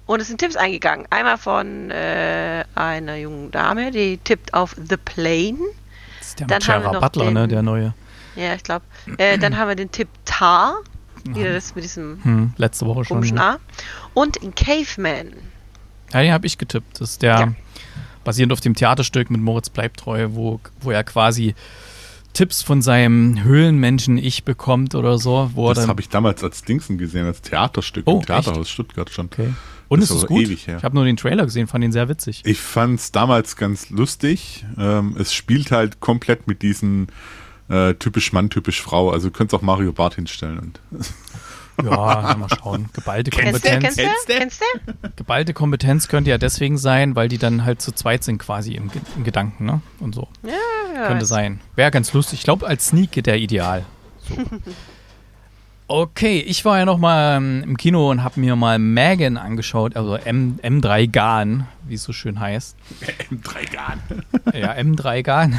Und es sind Tipps eingegangen. Einmal von äh, einer jungen Dame, die tippt auf The Plane. Das ist der Dann Butler, den, ne, der neue. Ja, ich glaube. Äh, dann haben wir den Tipp Tar. Wieder das mit diesem hm, letzte Woche schon. Komischen A. Und Caveman. Ja, den habe ich getippt. Das ist der ja. basierend auf dem Theaterstück mit Moritz Bleibtreu, wo, wo er quasi Tipps von seinem Höhlenmenschen-Ich bekommt oder so. Wo das habe ich damals als Dingsen gesehen, als Theaterstück oh, im Theaterhaus echt? Stuttgart schon. Okay. Und das ist es gut? Ich habe nur den Trailer gesehen, fand ihn sehr witzig. Ich fand es damals ganz lustig. Ähm, es spielt halt komplett mit diesen äh, typisch Mann, typisch Frau. Also könnt auch Mario Bart hinstellen. Und ja, mal schauen. Geballte Kompetenz. Kennst du? Kennst du? Geballte Kompetenz könnte ja deswegen sein, weil die dann halt zu zweit sind quasi im, im Gedanken, ne? Und so. Ja, ja Könnte sein. Wäre ganz lustig. Ich glaube, als Sneak geht der ideal. So. Okay, ich war ja noch mal ähm, im Kino und habe mir mal Megan angeschaut, also M, M3 Garn, wie es so schön heißt. M3 Garn. Ja, M3 Garn.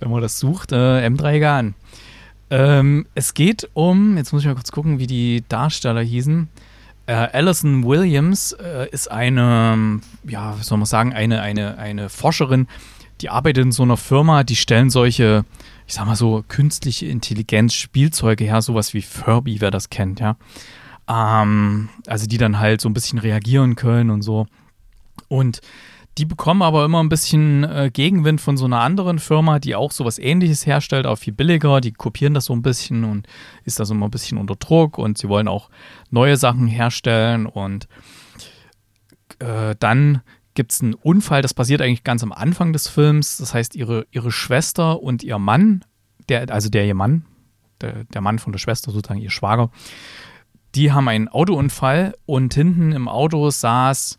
Wenn man das sucht, äh, M3 Garn. Ähm, es geht um, jetzt muss ich mal kurz gucken, wie die Darsteller hießen. Äh, Alison Williams äh, ist eine, ja, wie soll man sagen, eine, eine, eine Forscherin, die arbeitet in so einer Firma, die stellen solche ich sag mal so, künstliche Intelligenz, Spielzeuge her, sowas wie Furby, wer das kennt, ja. Ähm, also die dann halt so ein bisschen reagieren können und so. Und die bekommen aber immer ein bisschen äh, Gegenwind von so einer anderen Firma, die auch sowas ähnliches herstellt, auch viel billiger. Die kopieren das so ein bisschen und ist da so immer ein bisschen unter Druck und sie wollen auch neue Sachen herstellen und äh, dann gibt es einen Unfall, das passiert eigentlich ganz am Anfang des Films. Das heißt, ihre, ihre Schwester und ihr Mann, der, also der ihr Mann, der, der Mann von der Schwester, sozusagen ihr Schwager, die haben einen Autounfall und hinten im Auto saß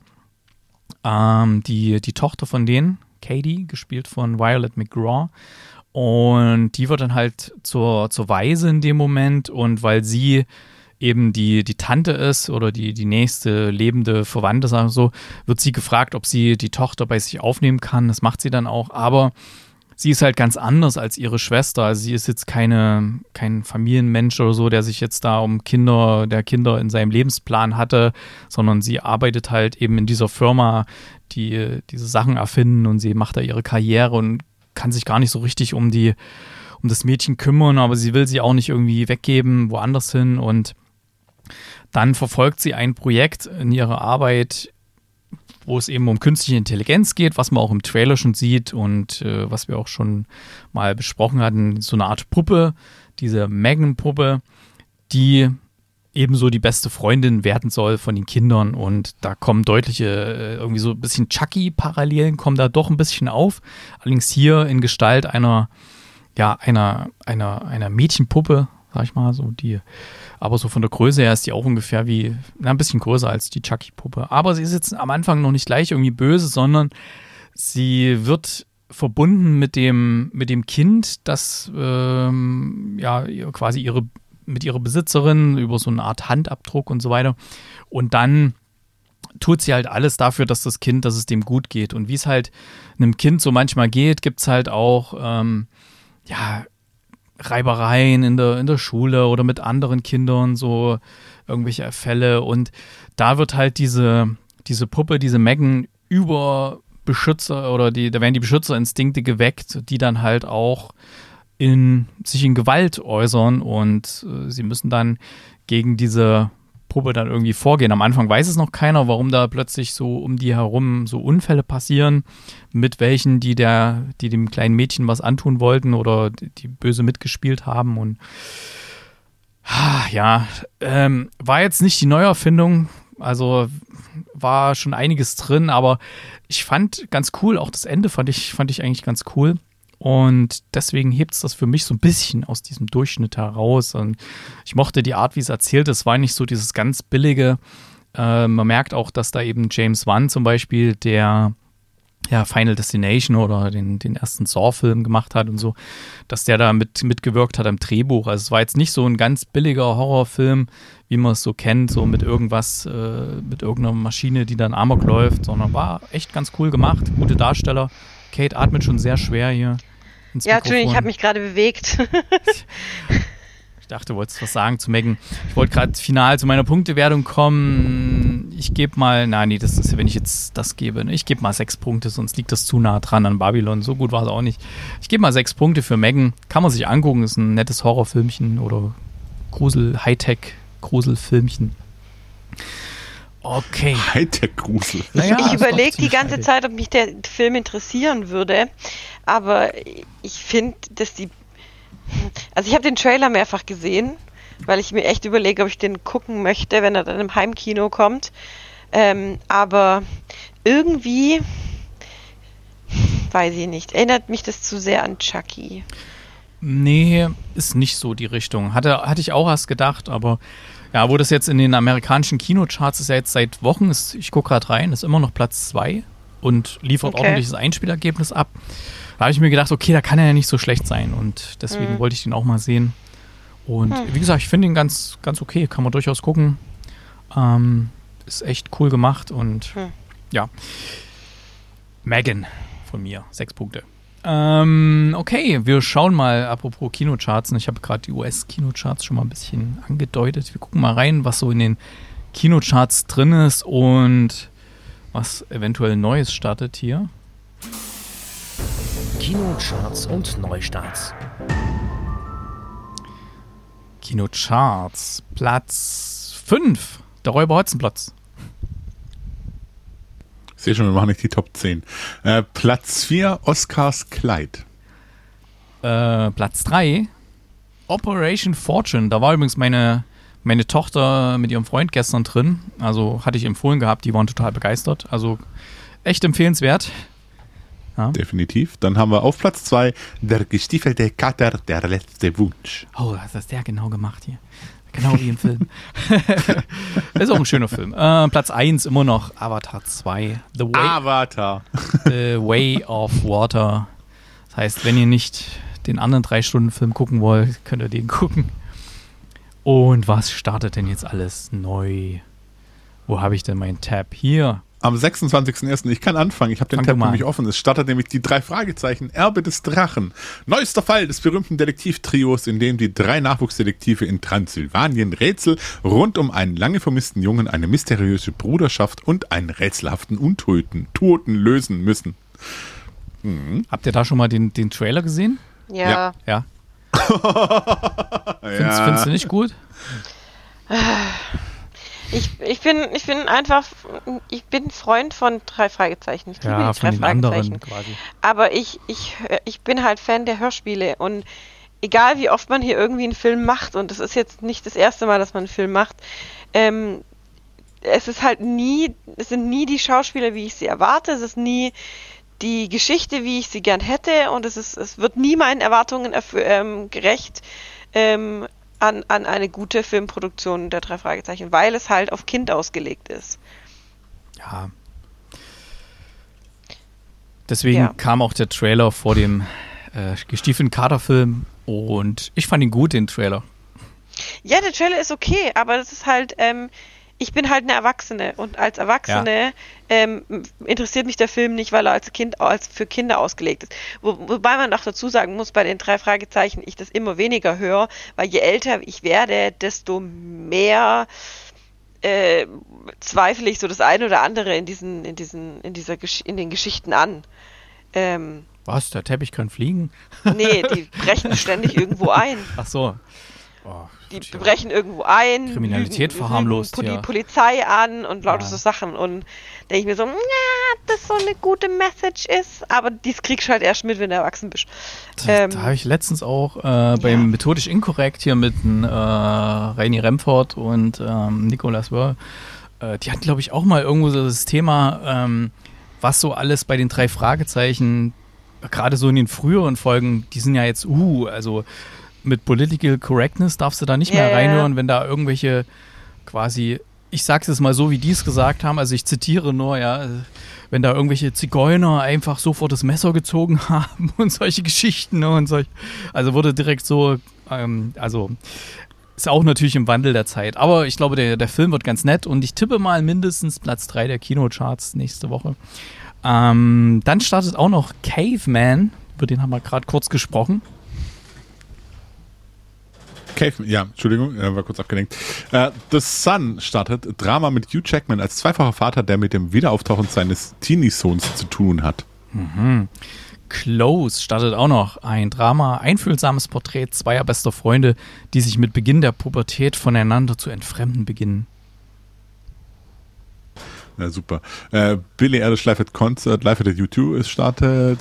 ähm, die, die Tochter von denen, Katie, gespielt von Violet McGraw. Und die wird dann halt zur, zur Weise in dem Moment und weil sie eben die, die Tante ist oder die, die nächste lebende Verwandte, sagen wir so, wird sie gefragt, ob sie die Tochter bei sich aufnehmen kann. Das macht sie dann auch, aber sie ist halt ganz anders als ihre Schwester. Also sie ist jetzt keine, kein Familienmensch oder so, der sich jetzt da um Kinder, der Kinder in seinem Lebensplan hatte, sondern sie arbeitet halt eben in dieser Firma, die diese Sachen erfinden und sie macht da ihre Karriere und kann sich gar nicht so richtig um die um das Mädchen kümmern, aber sie will sie auch nicht irgendwie weggeben, woanders hin und dann verfolgt sie ein Projekt in ihrer Arbeit, wo es eben um künstliche Intelligenz geht, was man auch im Trailer schon sieht und äh, was wir auch schon mal besprochen hatten, so eine Art Puppe, diese Megan-Puppe, die ebenso die beste Freundin werden soll von den Kindern und da kommen deutliche, äh, irgendwie so ein bisschen Chucky-Parallelen kommen da doch ein bisschen auf. Allerdings hier in Gestalt einer, ja, einer, einer, einer Mädchenpuppe, sag ich mal, so die aber so von der Größe her ist die auch ungefähr wie, na, ein bisschen größer als die Chucky-Puppe. Aber sie ist jetzt am Anfang noch nicht gleich irgendwie böse, sondern sie wird verbunden mit dem, mit dem Kind, das ähm, ja quasi ihre, mit ihrer Besitzerin über so eine Art Handabdruck und so weiter. Und dann tut sie halt alles dafür, dass das Kind, dass es dem gut geht. Und wie es halt einem Kind so manchmal geht, gibt es halt auch, ähm, ja, Reibereien in der, in der Schule oder mit anderen Kindern, so irgendwelche Fälle. Und da wird halt diese, diese Puppe, diese Megan über Beschützer oder die, da werden die Beschützerinstinkte geweckt, die dann halt auch in, sich in Gewalt äußern und äh, sie müssen dann gegen diese Puppe dann irgendwie vorgehen. Am Anfang weiß es noch keiner, warum da plötzlich so um die herum so Unfälle passieren, mit welchen, die der, die dem kleinen Mädchen was antun wollten oder die böse mitgespielt haben und ja, ähm, war jetzt nicht die Neuerfindung, also war schon einiges drin, aber ich fand ganz cool, auch das Ende fand ich, fand ich eigentlich ganz cool. Und deswegen hebt es das für mich so ein bisschen aus diesem Durchschnitt heraus. Und ich mochte die Art, wie es erzählt ist, war nicht so dieses ganz billige. Äh, man merkt auch, dass da eben James Wan zum Beispiel, der ja, Final Destination oder den, den ersten Saw-Film gemacht hat und so, dass der da mit, mitgewirkt hat am Drehbuch. Also es war jetzt nicht so ein ganz billiger Horrorfilm, wie man es so kennt, so mit irgendwas, äh, mit irgendeiner Maschine, die dann Amok läuft, sondern war echt ganz cool gemacht, gute Darsteller. Kate atmet schon sehr schwer hier. ja, Entschuldigung, ich habe mich gerade bewegt. Ich dachte, du wolltest was sagen zu Megan. Ich wollte gerade final zu meiner Punktewertung kommen. Ich gebe mal, nein, nee, das ist, wenn ich jetzt das gebe, ne? ich gebe mal sechs Punkte, sonst liegt das zu nah dran an Babylon. So gut war es auch nicht. Ich gebe mal sechs Punkte für Megan. Kann man sich angucken, ist ein nettes Horrorfilmchen oder Grusel, Hightech-Gruselfilmchen. Okay. Hightech-Grusel. Naja, ich überlege die ganze Zeit, ob mich der Film interessieren würde, aber ich finde, dass die also ich habe den Trailer mehrfach gesehen, weil ich mir echt überlege, ob ich den gucken möchte, wenn er dann im Heimkino kommt. Ähm, aber irgendwie, weiß ich nicht, erinnert mich das zu sehr an Chucky. Nee, ist nicht so die Richtung. Hatte, hatte ich auch erst gedacht, aber ja, wo das jetzt in den amerikanischen Kinocharts ist ja jetzt seit Wochen, ist, ich gucke gerade rein, ist immer noch Platz 2 und liefert okay. ordentliches Einspielergebnis ab. Da habe ich mir gedacht, okay, da kann er ja nicht so schlecht sein und deswegen mhm. wollte ich den auch mal sehen. Und mhm. wie gesagt, ich finde ihn ganz, ganz okay, kann man durchaus gucken. Ähm, ist echt cool gemacht und mhm. ja. Megan von mir, sechs Punkte. Ähm, okay, wir schauen mal, apropos Kinocharts, ich habe gerade die US-Kinocharts schon mal ein bisschen angedeutet. Wir gucken mal rein, was so in den Kinocharts drin ist und was eventuell Neues startet hier. Kinocharts und Neustarts. Kinocharts. Platz 5. Der Räuber Hotzenplotz. Sehe schon, wir machen nicht die Top 10. Äh, Platz 4, Oscars Kleid. Äh, Platz 3, Operation Fortune. Da war übrigens meine, meine Tochter mit ihrem Freund gestern drin. Also hatte ich empfohlen gehabt, die waren total begeistert. Also echt empfehlenswert. Ja. Definitiv. Dann haben wir auf Platz 2 der gestiefelte Kater, der letzte Wunsch. Oh, was ist der genau gemacht hier? Genau wie im Film. ist auch ein schöner Film. Äh, Platz 1 immer noch Avatar 2. The Way, Avatar. The Way of Water. Das heißt, wenn ihr nicht den anderen 3-Stunden-Film gucken wollt, könnt ihr den gucken. Und was startet denn jetzt alles neu? Wo habe ich denn meinen Tab? Hier. Am 26.01. Ich kann anfangen. Ich habe den Fang Tab nämlich offen. Es startet nämlich die drei Fragezeichen. Erbe des Drachen. Neuester Fall des berühmten Detektivtrios, in dem die drei Nachwuchsdetektive in Transsilvanien Rätsel rund um einen lange vermissten Jungen, eine mysteriöse Bruderschaft und einen rätselhaften Untoten Toten lösen müssen. Mhm. Habt ihr da schon mal den, den Trailer gesehen? Ja. Ja. findest, findest du nicht gut? Ich, ich, bin, ich bin einfach, ich bin Freund von drei Fragezeichen. Ich ja, die drei Fragezeichen. quasi. Aber ich, ich, ich bin halt Fan der Hörspiele und egal wie oft man hier irgendwie einen Film macht, und es ist jetzt nicht das erste Mal, dass man einen Film macht, ähm, es ist halt nie, es sind nie die Schauspieler, wie ich sie erwarte, es ist nie die Geschichte, wie ich sie gern hätte, und es ist, es wird nie meinen Erwartungen ähm, gerecht. Ähm, an, an eine gute Filmproduktion der drei Fragezeichen, weil es halt auf Kind ausgelegt ist. Ja. Deswegen ja. kam auch der Trailer vor dem äh, gestiefelten Katerfilm und ich fand ihn gut, den Trailer. Ja, der Trailer ist okay, aber das ist halt, ähm, ich bin halt eine Erwachsene und als Erwachsene ja. ähm, interessiert mich der Film nicht, weil er als Kind als für Kinder ausgelegt ist. Wo, wobei man auch dazu sagen muss, bei den drei Fragezeichen, ich das immer weniger höre, weil je älter ich werde, desto mehr äh, zweifle ich so das eine oder andere in diesen, in diesen, in dieser in den Geschichten an. Ähm, Was? Der Teppich kann fliegen? Nee, die brechen ständig irgendwo ein. Ach so. Oh, die tja. brechen irgendwo ein. Kriminalität lügen, verharmlost, lügen, ja. Die Polizei an und lauter ja. so Sachen. Und denke ich mir so, na, das so eine gute Message ist. Aber dies kriegst du halt erst mit, wenn du erwachsen bist. Da, ähm, da habe ich letztens auch äh, beim ja. Methodisch Inkorrekt hier mit äh, Rainy Remford und ähm, Nicolas Wörl, äh, die hatten, glaube ich, auch mal irgendwo so das Thema, ähm, was so alles bei den drei Fragezeichen, gerade so in den früheren Folgen, die sind ja jetzt, uh, also mit Political Correctness darfst du da nicht yeah, mehr reinhören, wenn da irgendwelche quasi ich sag's jetzt mal so, wie die es gesagt haben, also ich zitiere nur, ja, wenn da irgendwelche Zigeuner einfach sofort das Messer gezogen haben und solche Geschichten ne, und solch, also wurde direkt so, ähm, also ist auch natürlich im Wandel der Zeit. Aber ich glaube, der, der Film wird ganz nett und ich tippe mal mindestens Platz 3 der Kinocharts nächste Woche. Ähm, dann startet auch noch Caveman, über den haben wir gerade kurz gesprochen. Caveman, ja, Entschuldigung, war kurz abgelenkt. Äh, The Sun startet Drama mit Hugh Jackman als zweifacher Vater, der mit dem Wiederauftauchen seines Teenie-Sohns zu tun hat. Mhm. Close startet auch noch ein Drama, einfühlsames Porträt zweier bester Freunde, die sich mit Beginn der Pubertät voneinander zu entfremden beginnen. Ja, super. Äh, Billy Eilish Live at Concert, Live at U2 ist startet.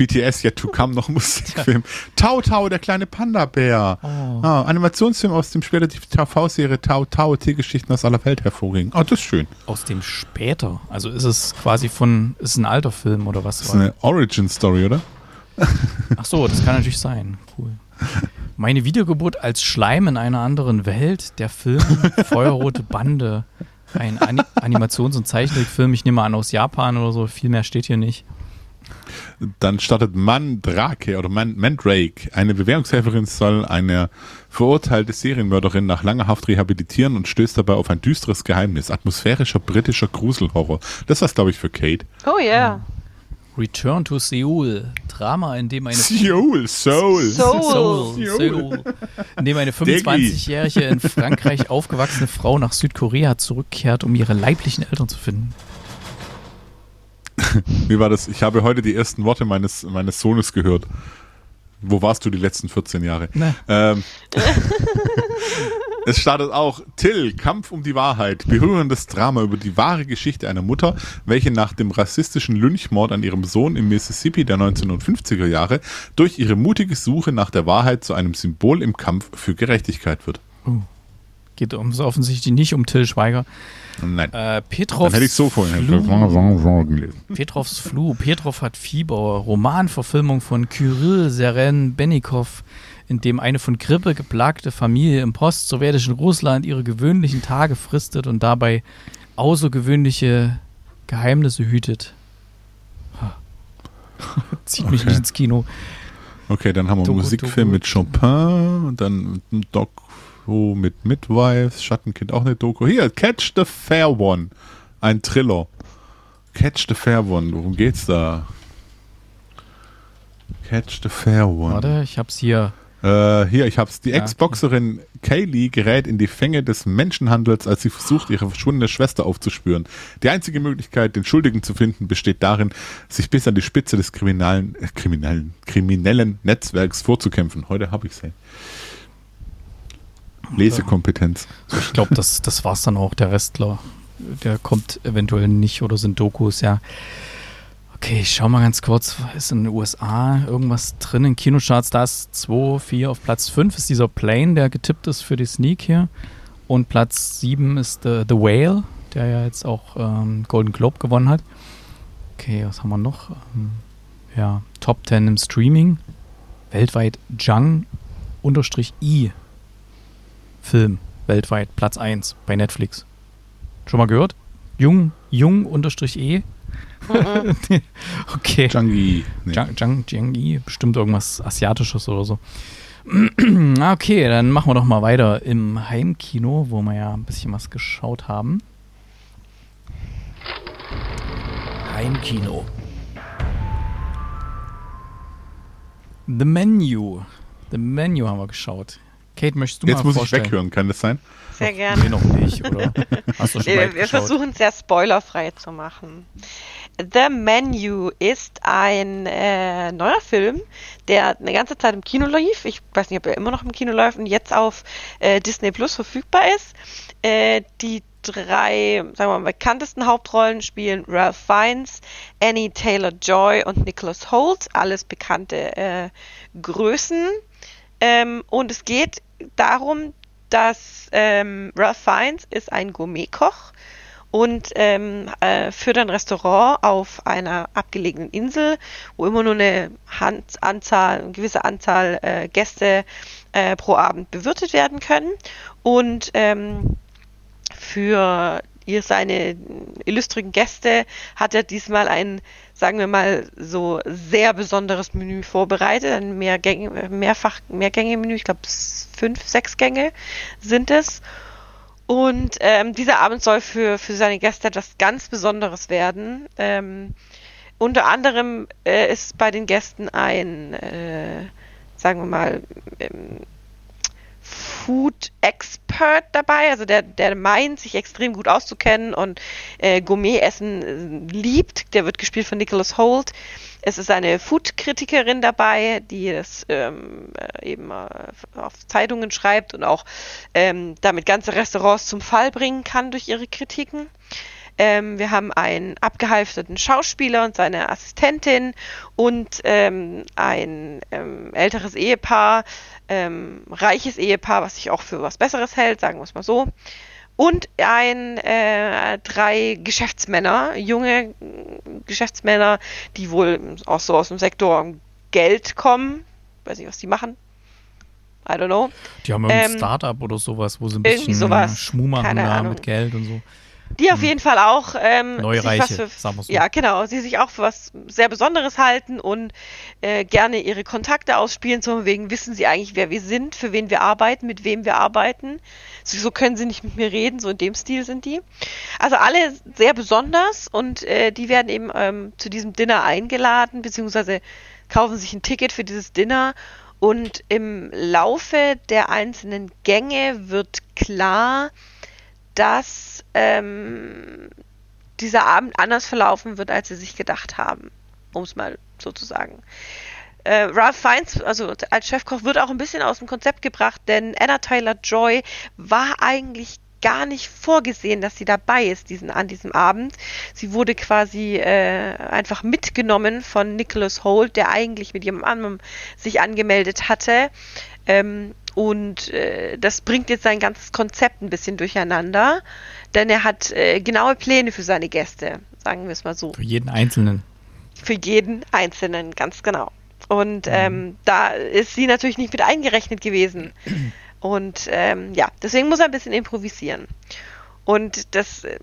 BTS Yet to Come noch Musikfilm. Tau Tau, der kleine Panda-Bär. Oh. Ah, Animationsfilm aus dem später die TV-Serie Tau Tau, Tiergeschichten aus aller Welt hervorging. Oh, das ist schön. Aus dem später? Also ist es quasi von, ist es ein alter Film oder was? Das ist eine Origin-Story, oder? Ach so, das kann natürlich sein. Cool. Meine Wiedergeburt als Schleim in einer anderen Welt, der Film Feuerrote Bande. Ein Ani Animations- und Zeichentrickfilm, ich nehme an aus Japan oder so, viel mehr steht hier nicht. Dann startet Mandrake oder Man Mandrake. Eine Bewährungshelferin soll eine verurteilte Serienmörderin nach langer Haft rehabilitieren und stößt dabei auf ein düsteres Geheimnis. Atmosphärischer britischer Gruselhorror. Das war's, glaube ich, für Kate. Oh ja. Yeah. Return to Seoul. Drama, in dem eine Seoul, Seoul. Seoul. Seoul. Seoul. In dem eine 25-jährige in Frankreich aufgewachsene Frau nach Südkorea zurückkehrt, um ihre leiblichen Eltern zu finden. Wie war das? Ich habe heute die ersten Worte meines, meines Sohnes gehört. Wo warst du die letzten 14 Jahre? Ähm, es startet auch Till, Kampf um die Wahrheit, berührendes Drama über die wahre Geschichte einer Mutter, welche nach dem rassistischen Lynchmord an ihrem Sohn im Mississippi der 1950er Jahre durch ihre mutige Suche nach der Wahrheit zu einem Symbol im Kampf für Gerechtigkeit wird. Uh, geht um, so offensichtlich nicht um Till Schweiger. Nein. Äh, Petrovs Dann hätte ich so vorhin gelesen. Petrovs Flu. Petrov hat Fieber. Romanverfilmung von Kyrill Seren Benikow, in dem eine von Grippe geplagte Familie im post-sowjetischen Russland ihre gewöhnlichen Tage fristet und dabei außergewöhnliche Geheimnisse hütet. Zieht okay. mich nicht ins Kino. Okay, dann haben wir Doku, Musikfilm Doku. mit Chopin und dann Doc Doku mit Midwives, Schattenkind auch eine Doku. Hier, Catch the Fair One. Ein Thriller. Catch the Fair One. Worum geht's da? Catch the Fair One. Warte, ich hab's hier. Äh, hier, ich hab's. Die ja, Ex-Boxerin okay. Kaylee gerät in die Fänge des Menschenhandels, als sie versucht, ihre verschwundene Schwester aufzuspüren. Die einzige Möglichkeit, den Schuldigen zu finden, besteht darin, sich bis an die Spitze des kriminellen, äh, kriminellen, kriminellen Netzwerks vorzukämpfen. Heute habe ich's. Hey. Lesekompetenz. Ich glaube, das, das war es dann auch. Der Restler, der kommt eventuell nicht oder sind Dokus, ja. Okay, ich schau mal ganz kurz. Ist in den USA irgendwas drin in Kinocharts? Da ist 2, 4 auf Platz 5 ist dieser Plane, der getippt ist für die Sneak hier. Und Platz 7 ist The, The Whale, der ja jetzt auch ähm, Golden Globe gewonnen hat. Okay, was haben wir noch? Ähm, ja, Top 10 im Streaming. Weltweit Jung unterstrich I Film weltweit, Platz 1 bei Netflix. Schon mal gehört? Jung, Jung unterstrich E. okay. Jangi. Nee. Jang, Jangi, bestimmt irgendwas Asiatisches oder so. okay, dann machen wir doch mal weiter im Heimkino, wo wir ja ein bisschen was geschaut haben. Heimkino. The Menu. The Menu haben wir geschaut. Kate, möchtest du Jetzt mal muss vorstellen? ich weghören, kann das sein? Sehr gerne. Nee, noch nicht, oder? Hast du schon wir, wir versuchen es sehr spoilerfrei zu machen. The Menu ist ein äh, neuer Film, der eine ganze Zeit im Kino lief. Ich weiß nicht, ob er immer noch im Kino läuft und jetzt auf äh, Disney Plus verfügbar ist. Äh, die drei, sagen wir mal, bekanntesten Hauptrollen spielen Ralph Fiennes, Annie Taylor-Joy und Nicholas Holt, alles bekannte äh, Größen. Ähm, und es geht darum, dass ähm, Ralph Fiennes ist ein Gourmetkoch und ähm, äh, führt ein Restaurant auf einer abgelegenen Insel, wo immer nur eine Hand Anzahl, eine gewisse Anzahl äh, Gäste äh, pro Abend bewirtet werden können. Und ähm, für ihr seine illustren Gäste hat er diesmal ein, sagen wir mal, so sehr besonderes Menü vorbereitet. Ein Mehrgänge, mehrfach Mehrgänge-Menü, ich glaube fünf, sechs Gänge sind es. Und ähm, dieser Abend soll für, für seine Gäste etwas ganz Besonderes werden. Ähm, unter anderem äh, ist bei den Gästen ein, äh, sagen wir mal, ähm, Food Expert dabei, also der, der meint, sich extrem gut auszukennen und äh, Gourmet-Essen äh, liebt. Der wird gespielt von Nicholas Holt. Es ist eine Food-Kritikerin dabei, die das ähm, äh, eben äh, auf Zeitungen schreibt und auch ähm, damit ganze Restaurants zum Fall bringen kann durch ihre Kritiken. Ähm, wir haben einen abgehalfterten Schauspieler und seine Assistentin und ähm, ein ähm, älteres Ehepaar, ähm, reiches Ehepaar, was sich auch für was Besseres hält, sagen wir es mal so. Und ein äh, drei Geschäftsmänner, junge Geschäftsmänner, die wohl auch so aus dem Sektor Geld kommen. Weiß nicht, was die machen. I don't know. Die haben ein ähm, Startup oder sowas, wo sie ein bisschen sowas. Schmuh machen da mit Geld und so. Die auf hm. jeden Fall auch ähm, Neureiche, für, so. Ja, genau. Sie sich auch für was sehr Besonderes halten und äh, gerne ihre Kontakte ausspielen. So wegen wissen sie eigentlich, wer wir sind, für wen wir arbeiten, mit wem wir arbeiten. So, so können sie nicht mit mir reden, so in dem Stil sind die. Also alle sehr besonders und äh, die werden eben ähm, zu diesem Dinner eingeladen, beziehungsweise kaufen sich ein Ticket für dieses Dinner. Und im Laufe der einzelnen Gänge wird klar, dass ähm, dieser Abend anders verlaufen wird, als sie sich gedacht haben, um es mal so zu sagen. Äh, Ralph Fiennes, also als Chefkoch, wird auch ein bisschen aus dem Konzept gebracht, denn Anna Tyler Joy war eigentlich gar nicht vorgesehen, dass sie dabei ist diesen, an diesem Abend. Sie wurde quasi äh, einfach mitgenommen von Nicholas Holt, der eigentlich mit jemandem anderem sich angemeldet hatte. Ähm, und äh, das bringt jetzt sein ganzes Konzept ein bisschen durcheinander, denn er hat äh, genaue Pläne für seine Gäste, sagen wir es mal so. Für jeden Einzelnen. Für jeden Einzelnen, ganz genau. Und mhm. ähm, da ist sie natürlich nicht mit eingerechnet gewesen. Und ähm, ja, deswegen muss er ein bisschen improvisieren. Und das, äh,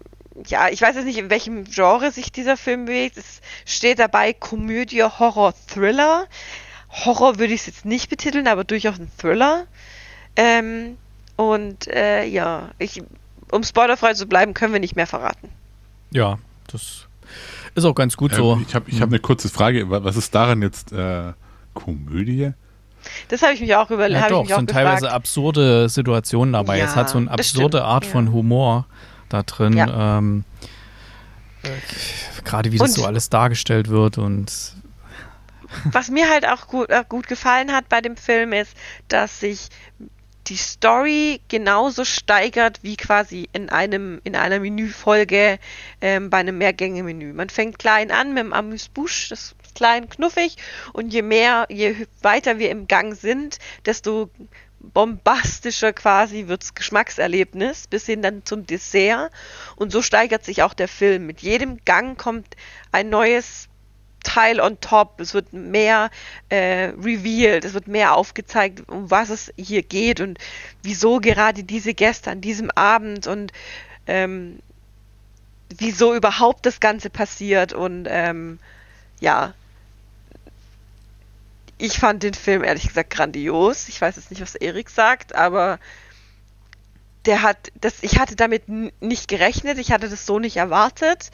ja, ich weiß jetzt nicht, in welchem Genre sich dieser Film bewegt. Es steht dabei Komödie, Horror, Thriller. Horror würde ich es jetzt nicht betiteln, aber durchaus ein Thriller. Ähm, und äh, ja, ich, um spoilerfrei zu bleiben, können wir nicht mehr verraten. Ja, das ist auch ganz gut ähm, so. Ich habe ich hab eine kurze Frage. Was ist daran jetzt äh, Komödie? Das habe ich mich auch überlegt. Ja, doch, es sind teilweise absurde Situationen dabei. Ja, es hat so eine absurde Art ja. von Humor da drin. Ja. Ähm, äh, Gerade wie das und so alles dargestellt wird und was mir halt auch gut, äh, gut gefallen hat bei dem Film ist, dass sich die Story genauso steigert wie quasi in einem in einer Menüfolge ähm, bei einem Mehrgänge-Menü. Man fängt klein an mit dem Amuse-Bouche, das ist klein, knuffig und je mehr, je weiter wir im Gang sind, desto bombastischer quasi wird's Geschmackserlebnis bis hin dann zum Dessert und so steigert sich auch der Film. Mit jedem Gang kommt ein neues Teil on top. Es wird mehr äh, revealed, es wird mehr aufgezeigt, um was es hier geht und wieso gerade diese Gäste an diesem Abend und ähm, wieso überhaupt das Ganze passiert. Und ähm, ja, ich fand den Film ehrlich gesagt grandios. Ich weiß jetzt nicht, was Erik sagt, aber der hat das, ich hatte damit nicht gerechnet, ich hatte das so nicht erwartet.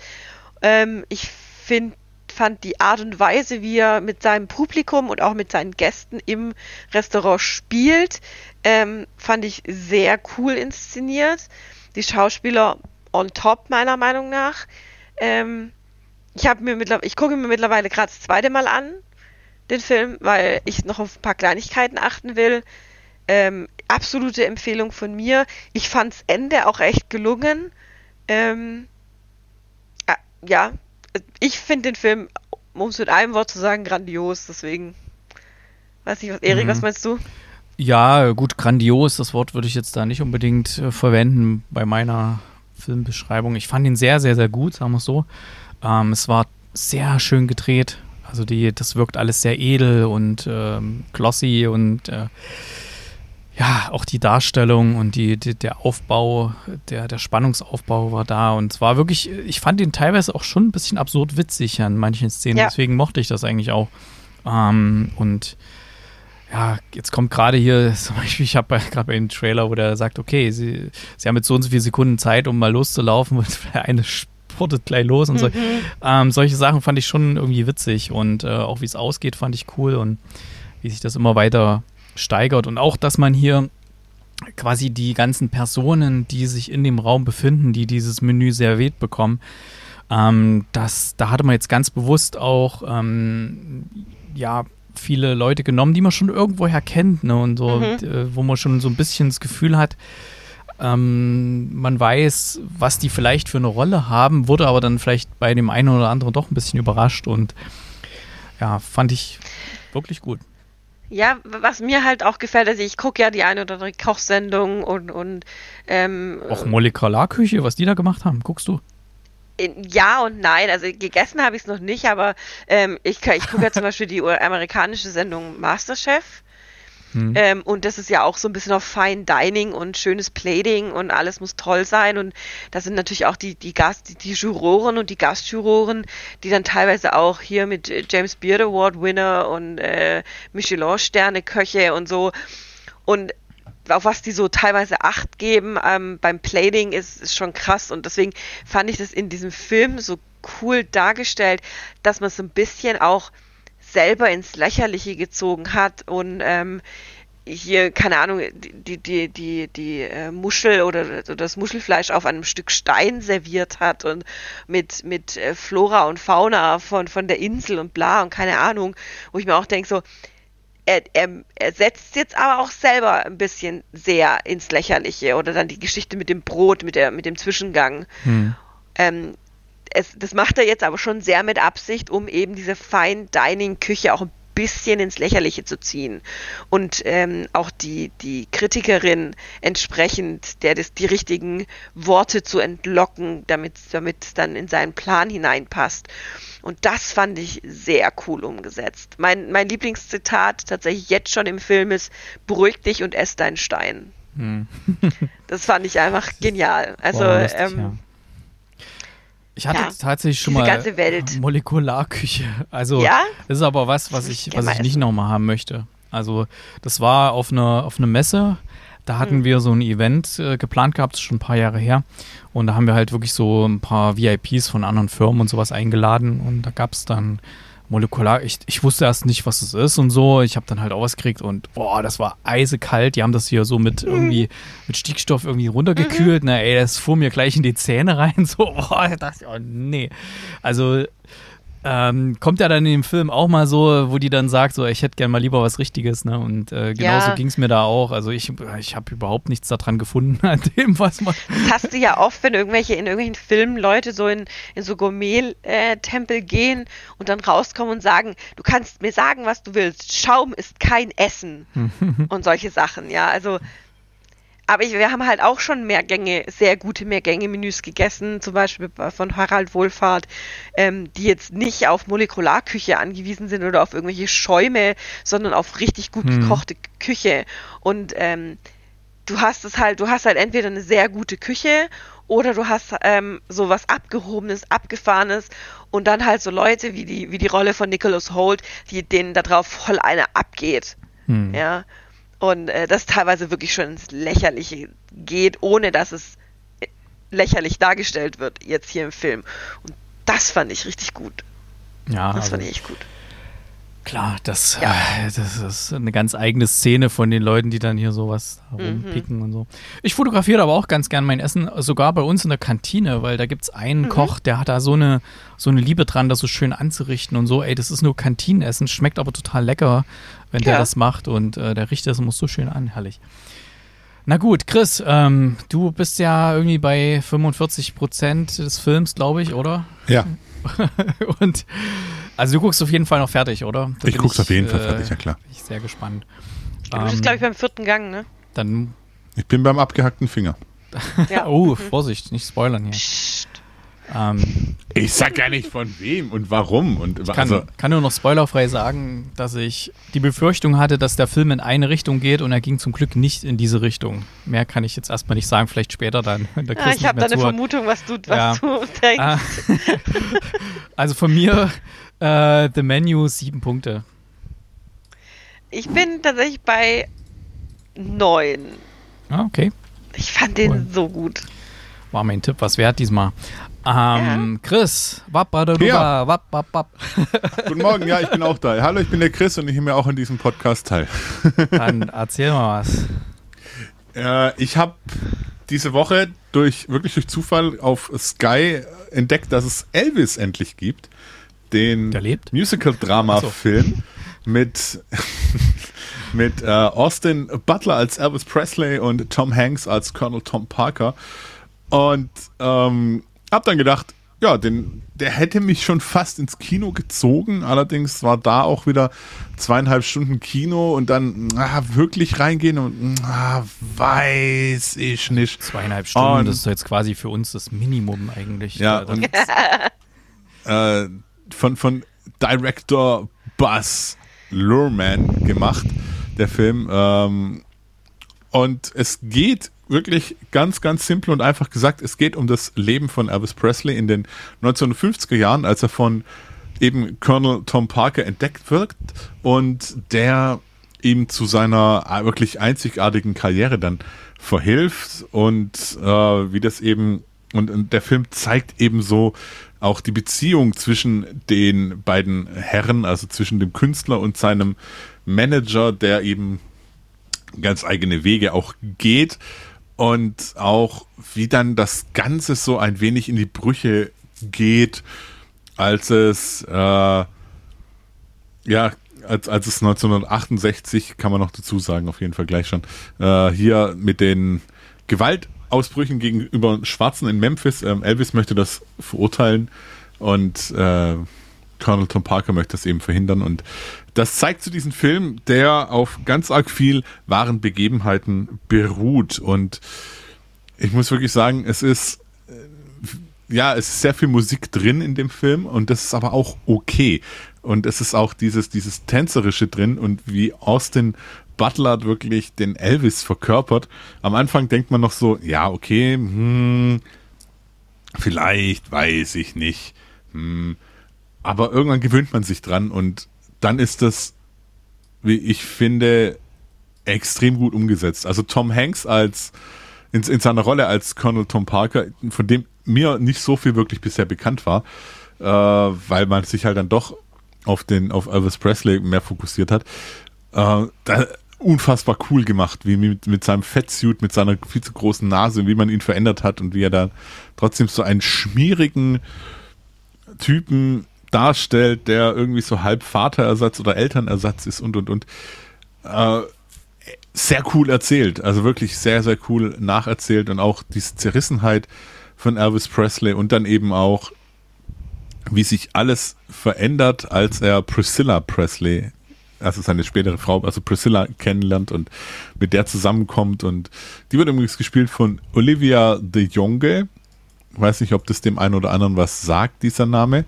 Ähm, ich finde fand die Art und Weise, wie er mit seinem Publikum und auch mit seinen Gästen im Restaurant spielt, ähm, fand ich sehr cool inszeniert. Die Schauspieler on top, meiner Meinung nach. Ähm, ich ich gucke mir mittlerweile gerade das zweite Mal an, den Film, weil ich noch auf ein paar Kleinigkeiten achten will. Ähm, absolute Empfehlung von mir. Ich fand's Ende auch echt gelungen. Ähm, ja, ich finde den Film, um es mit einem Wort zu sagen, grandios. Deswegen weiß nicht, was Erik, mhm. was meinst du? Ja, gut, grandios. Das Wort würde ich jetzt da nicht unbedingt äh, verwenden bei meiner Filmbeschreibung. Ich fand ihn sehr, sehr, sehr gut, sagen wir es so. Ähm, es war sehr schön gedreht. Also die, das wirkt alles sehr edel und ähm, glossy und äh, ja, auch die Darstellung und die, die, der Aufbau, der, der Spannungsaufbau war da. Und es war wirklich, ich fand ihn teilweise auch schon ein bisschen absurd witzig an manchen Szenen. Ja. Deswegen mochte ich das eigentlich auch. Ähm, und ja, jetzt kommt gerade hier, zum Beispiel, ich habe gerade bei dem Trailer, wo der sagt, okay, sie, sie haben jetzt so und so viele Sekunden Zeit, um mal loszulaufen, und eine spurtet gleich los und so. Mhm. Ähm, solche Sachen fand ich schon irgendwie witzig und äh, auch wie es ausgeht, fand ich cool und wie sich das immer weiter steigert und auch, dass man hier quasi die ganzen Personen, die sich in dem Raum befinden, die dieses Menü serviert bekommen, ähm, das, da hatte man jetzt ganz bewusst auch ähm, ja viele Leute genommen, die man schon irgendwoher kennt, ne? Und so, mhm. äh, wo man schon so ein bisschen das Gefühl hat, ähm, man weiß, was die vielleicht für eine Rolle haben, wurde aber dann vielleicht bei dem einen oder anderen doch ein bisschen überrascht und ja, fand ich wirklich gut. Ja, was mir halt auch gefällt, also ich gucke ja die eine oder andere Kochsendung und und ähm, auch Molekularküche, was die da gemacht haben, guckst du? Ja und nein. Also gegessen habe ich es noch nicht, aber ähm, ich, ich gucke ja zum Beispiel die amerikanische Sendung Masterchef. Hm. Ähm, und das ist ja auch so ein bisschen auf Fine Dining und schönes Plating und alles muss toll sein. Und da sind natürlich auch die, die Gast, die, die Juroren und die Gastjuroren, die dann teilweise auch hier mit äh, James Beard Award Winner und äh, Michelin-Sterne Köche und so. Und auf was die so teilweise Acht geben ähm, beim Plating ist, ist schon krass und deswegen fand ich das in diesem Film so cool dargestellt, dass man so ein bisschen auch selber ins Lächerliche gezogen hat und ähm, hier, keine Ahnung, die, die, die, die äh, Muschel oder, das Muschelfleisch auf einem Stück Stein serviert hat und mit, mit äh, Flora und Fauna von, von der Insel und bla und keine Ahnung, wo ich mir auch denke, so, er, er, er setzt jetzt aber auch selber ein bisschen sehr ins Lächerliche oder dann die Geschichte mit dem Brot, mit, der, mit dem Zwischengang. Hm. Ähm, es, das macht er jetzt aber schon sehr mit Absicht, um eben diese Fine Dining Küche auch ein bisschen ins Lächerliche zu ziehen und ähm, auch die, die Kritikerin entsprechend der das, die richtigen Worte zu entlocken, damit damit es dann in seinen Plan hineinpasst. Und das fand ich sehr cool umgesetzt. Mein, mein Lieblingszitat tatsächlich jetzt schon im Film ist, beruhig dich und ess deinen Stein. Hm. das fand ich einfach genial. Also, Boah, lustig, ähm, ja. Ich hatte ja, tatsächlich schon mal Molekularküche. Also ja? das ist aber was, was ich, was ich nicht nochmal haben möchte. Also das war auf einer auf eine Messe. Da hatten hm. wir so ein Event äh, geplant gehabt, schon ein paar Jahre her. Und da haben wir halt wirklich so ein paar VIPs von anderen Firmen und sowas eingeladen. Und da gab es dann molekular. Ich, ich wusste erst nicht, was es ist und so. Ich habe dann halt auch was gekriegt und boah, das war eisekalt. Die haben das hier so mit mhm. irgendwie mit Stickstoff irgendwie runtergekühlt. Mhm. Na ey, das fuhr mir gleich in die Zähne rein. So, boah, ich dachte, oh nee. Also ähm, kommt ja dann in dem Film auch mal so, wo die dann sagt, so, ich hätte gern mal lieber was Richtiges, ne? Und äh, genauso ja. ging es mir da auch. Also ich, ich habe überhaupt nichts daran gefunden, an dem, was man. Das hast du ja oft, wenn irgendwelche in irgendwelchen Filmen Leute so in, in so Gourmet-Tempel gehen und dann rauskommen und sagen, du kannst mir sagen, was du willst. Schaum ist kein Essen und solche Sachen, ja. Also aber ich, wir haben halt auch schon Mehrgänge, sehr gute Mehrgänge-Menüs gegessen, zum Beispiel von Harald Wohlfahrt, ähm, die jetzt nicht auf Molekularküche angewiesen sind oder auf irgendwelche Schäume, sondern auf richtig gut hm. gekochte Küche. Und ähm, du hast es halt, du hast halt entweder eine sehr gute Küche oder du hast ähm, so was Abgehobenes, Abgefahrenes und dann halt so Leute wie die, wie die Rolle von Nicholas Holt, die denen da drauf voll eine abgeht. Hm. Ja. Und äh, das teilweise wirklich schon ins Lächerliche geht, ohne dass es lächerlich dargestellt wird, jetzt hier im Film. Und das fand ich richtig gut. Ja. Das also, fand ich echt gut. Klar, das, ja. äh, das ist eine ganz eigene Szene von den Leuten, die dann hier sowas rumpicken mhm. und so. Ich fotografiere aber auch ganz gern mein Essen, sogar bei uns in der Kantine, weil da gibt es einen mhm. Koch, der hat da so eine, so eine Liebe dran, das so schön anzurichten und so. Ey, das ist nur Kantinenessen, schmeckt aber total lecker, wenn ja. der das macht und äh, der richtet das muss so schön an, herrlich. Na gut, Chris, ähm, du bist ja irgendwie bei 45 Prozent des Films, glaube ich, oder? Ja. und also du guckst auf jeden Fall noch fertig, oder? Da ich guck's auf jeden Fall fertig, ja klar. Bin ich sehr gespannt. Du bist, ähm, glaube ich, beim vierten Gang, ne? Dann. Ich bin beim abgehackten Finger. ja. oh, Vorsicht, nicht spoilern hier. Psst. Ähm, Ich sag gar nicht von wem und warum. Und kann, also, kann nur noch spoilerfrei sagen, dass ich die Befürchtung hatte, dass der Film in eine Richtung geht und er ging zum Glück nicht in diese Richtung. Mehr kann ich jetzt erstmal nicht sagen, vielleicht später dann, Ja, ich habe da eine zuhört. Vermutung, was du, was Ja. du denkst. Ah. also von mir äh, The Menu sieben Punkte. Ich bin tatsächlich bei neun. Ah, okay. Ich fand den Cool. so gut. War mein Tipp was wert diesmal. Ähm, Chris, wappaduba, Ja. wapp, wapp, wapp. guten Morgen, ja, ich bin auch da. Hallo, ich bin der Chris und ich nehme auch an diesem Podcast teil. Dann erzähl mal was. Äh, ich habe diese Woche durch wirklich durch Zufall auf Sky entdeckt, dass es Elvis endlich gibt. Den Der lebt? Musical-Drama-Film mit, mit äh, Austin Butler als Elvis Presley und Tom Hanks als Colonel Tom Parker. Und ähm, hab dann gedacht, ja, den, der hätte mich schon fast ins Kino gezogen. Allerdings war da auch wieder zweieinhalb Stunden Kino und dann ah, wirklich reingehen und ah, weiß ich nicht. Zweieinhalb Stunden, Und- das ist jetzt quasi für uns das Minimum eigentlich. Ja, und äh, von, von Director Buzz Luhrmann gemacht, der Film. Ähm, und es geht wirklich ganz, ganz simpel und einfach gesagt, es geht um das Leben von Elvis Presley in den 1950er Jahren, als er von eben Colonel Tom Parker entdeckt wird und der ihm zu seiner äh, wirklich einzigartigen Karriere dann verhilft. Und äh, wie das eben und, und der Film zeigt eben so auch die Beziehung zwischen den beiden Herren, also zwischen dem Künstler und seinem Manager, der eben ganz eigene Wege auch geht und auch wie dann das Ganze so ein wenig in die Brüche geht, als es äh, ja als, als es 1968 kann man noch dazu sagen auf jeden Fall gleich schon äh, hier mit den Gewaltausbrüchen gegenüber Schwarzen in Memphis. Ähm, Elvis möchte das verurteilen. Und äh, Colonel Tom Parker möchte das eben verhindern und das zeigt zu diesem Film, der auf ganz arg viel wahren Begebenheiten beruht und ich muss wirklich sagen, es ist äh, ja, es ist sehr viel Musik drin in dem Film und das ist aber auch okay. Und es ist auch dieses, dieses Tänzerische drin und wie Austin Butler wirklich den Elvis verkörpert. Am Anfang denkt man noch so, ja, okay, hm, vielleicht, weiß ich nicht. Hm, aber irgendwann gewöhnt man sich dran und dann ist das, wie ich finde, extrem gut umgesetzt. Also Tom Hanks als in, in seiner Rolle als Colonel Tom Parker, von dem mir nicht so viel wirklich bisher bekannt war, äh, weil man sich halt dann doch auf den auf Elvis Presley mehr fokussiert hat. Äh, da, unfassbar cool gemacht, wie mit, mit seinem Fettsuit, mit seiner viel zu großen Nase, wie man ihn verändert hat und wie er da trotzdem so einen schmierigen Typen darstellt, der irgendwie so halb Vaterersatz oder Elternersatz ist und und und. Äh, sehr cool erzählt, also wirklich sehr, sehr cool nacherzählt und auch diese Zerrissenheit von Elvis Presley und dann eben auch, wie sich alles verändert, als er Priscilla Presley, also seine spätere Frau, also Priscilla kennenlernt und mit der zusammenkommt und die wird übrigens gespielt von Olivia de Jonge. Weiß nicht, ob das dem einen oder anderen was sagt, dieser Name.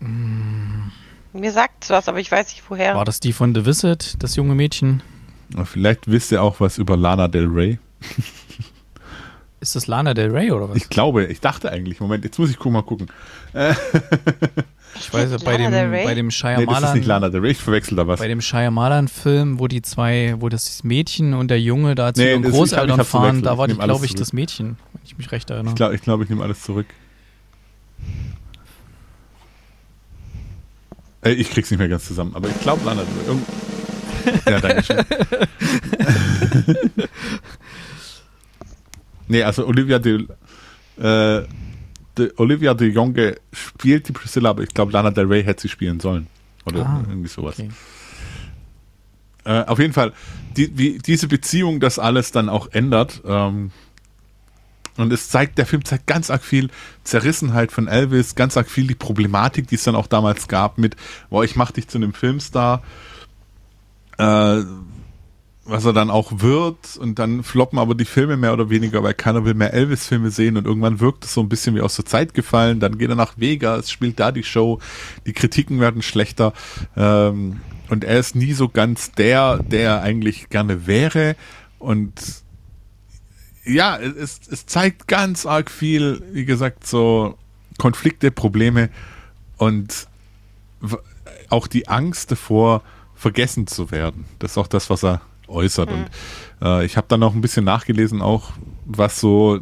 Mir sagt's was, aber ich weiß nicht woher. War das die von The Visit, das junge Mädchen? Vielleicht wisst ihr auch was über Lana Del Rey. Ist das Lana Del Rey oder was? Ich glaube, ich dachte eigentlich, Moment, jetzt muss ich mal gucken. Ich weiß, bei Lana dem, Del Rey? bei dem Nee, das ist nicht Shyamalan, Lana Del Rey, ich verwechsel da was. bei dem Shyamalan-Film, wo die zwei, wo das Mädchen und der Junge da zu Nee, ihren das- ich hab- ich Großeltern fahren, da war glaube ich, das Mädchen, wenn ich mich recht erinnere. Ich glaube, ich, glaub, ich nehme alles zurück. Äh, ich krieg's nicht mehr ganz zusammen, aber ich glaube Lana Del Rey. Irgend ja, danke schön. nee, also Olivia de, äh, de Olivia de Jonge spielt die Priscilla, aber ich glaube Lana Del Rey hätte sie spielen sollen. Oder Ah, irgendwie sowas. okay. Äh, auf jeden Fall, die, wie diese Beziehung das alles dann auch ändert. Ähm, und es zeigt, der Film zeigt ganz arg viel Zerrissenheit von Elvis, ganz arg viel die Problematik, die es dann auch damals gab mit, boah, ich mach dich zu einem Filmstar. Äh, was er dann auch wird und dann floppen aber die Filme mehr oder weniger, weil keiner will mehr Elvis-Filme sehen und irgendwann wirkt es so ein bisschen wie aus der Zeit gefallen. Dann geht er nach Vegas, spielt da die Show, die Kritiken werden schlechter ähm, und er ist nie so ganz der, der er eigentlich gerne wäre und ja, es, es zeigt ganz arg viel, wie gesagt, so Konflikte, Probleme und auch die Angst davor, vergessen zu werden. Das ist auch das, was er äußert. Mhm. Und äh, ich habe dann noch ein bisschen nachgelesen, auch was so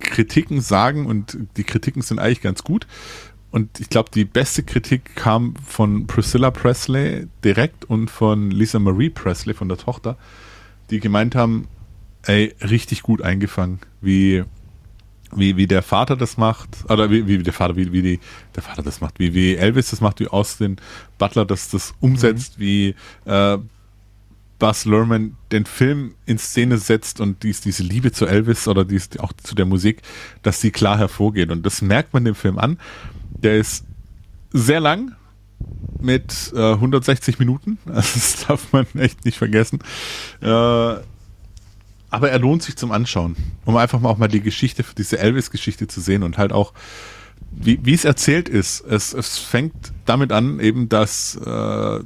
Kritiken sagen und die Kritiken sind eigentlich ganz gut. Und ich glaube, die beste Kritik kam von Priscilla Presley direkt und von Lisa Marie Presley, von der Tochter, die gemeint haben, ey, richtig gut eingefangen, wie, wie, wie der Vater das macht, oder wie, wie der Vater, wie, wie die, der Vater das macht, wie, wie Elvis das macht, wie Austin Butler das, das umsetzt, mhm. wie äh, Buzz Lerman den Film in Szene setzt und dies, diese Liebe zu Elvis oder dies, auch zu der Musik, dass sie klar hervorgeht. Und das merkt man dem Film an. Der ist sehr lang mit äh, 160 Minuten. Also das darf man echt nicht vergessen. Äh, aber er lohnt sich zum Anschauen, um einfach mal auch mal die Geschichte, diese Elvis-Geschichte zu sehen und halt auch, wie, wie es erzählt ist. Es, es fängt damit an, eben, dass äh,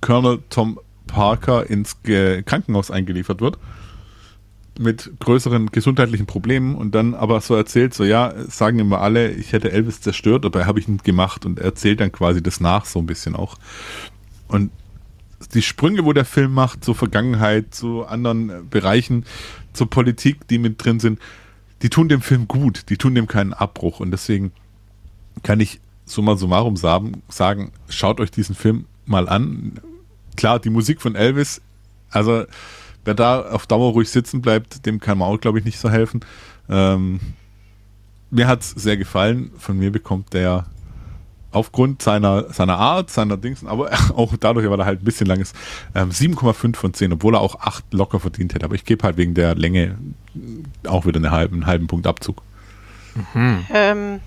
Colonel Tom Parker ins Ge Krankenhaus eingeliefert wird mit größeren gesundheitlichen Problemen und dann aber so erzählt, so ja, sagen immer alle, ich hätte Elvis zerstört, dabei habe ich ihn gemacht und er erzählt dann quasi das nach so ein bisschen auch. Und die Sprünge, wo der Film macht, zur Vergangenheit, zu anderen Bereichen, zur Politik, die mit drin sind, die tun dem Film gut, die tun dem keinen Abbruch und deswegen kann ich summa summarum sagen, sagen schaut euch diesen Film mal an, klar, die Musik von Elvis, also wer da auf Dauer ruhig sitzen bleibt, dem kann man auch, glaube ich, nicht so helfen. Ähm, mir hat es sehr gefallen. Von mir bekommt der aufgrund seiner, seiner Art, seiner Dings, aber auch dadurch, weil er halt ein bisschen lang ist, ähm, 7,5 von 10, obwohl er auch 8 locker verdient hätte. Aber ich gebe halt wegen der Länge auch wieder einen halben, einen halben Punkt Abzug. Mhm. Ähm,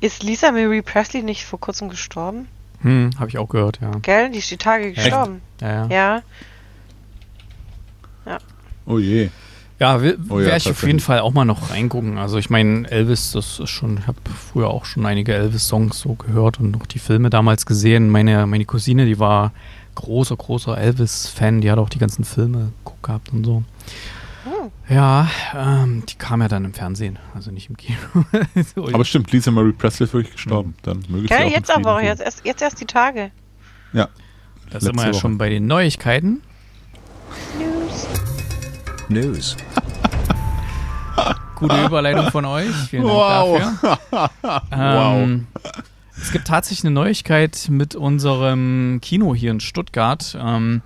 ist Lisa Marie Presley nicht vor kurzem gestorben? Hm, habe ich auch gehört, ja. Gell? Die ist die Tage gestorben. Ja, ja. Ja. ja. Oh je. Ja, will, oh ja, werde ich auf jeden Fall auch mal noch reingucken. Also ich meine, Elvis, das ist schon, ich habe früher auch schon einige Elvis-Songs so gehört und auch die Filme damals gesehen. Meine, meine Cousine, die war großer, großer Elvis-Fan, die hat auch die ganzen Filme gehabt und so. Oh. Ja, ähm, die kam ja dann im Fernsehen, also nicht im Kino. aber stimmt, Lisa Marie Presley ist wirklich gestorben. Mhm. Dann möge ja, jetzt aber, jetzt erst, jetzt erst die Tage. Ja. Da sind wir ja Woche. schon bei den Neuigkeiten. News. Gute Überleitung von euch. Vielen Dank wow. dafür. ähm, wow. Es gibt tatsächlich eine Neuigkeit mit unserem Kino hier in Stuttgart. Ähm,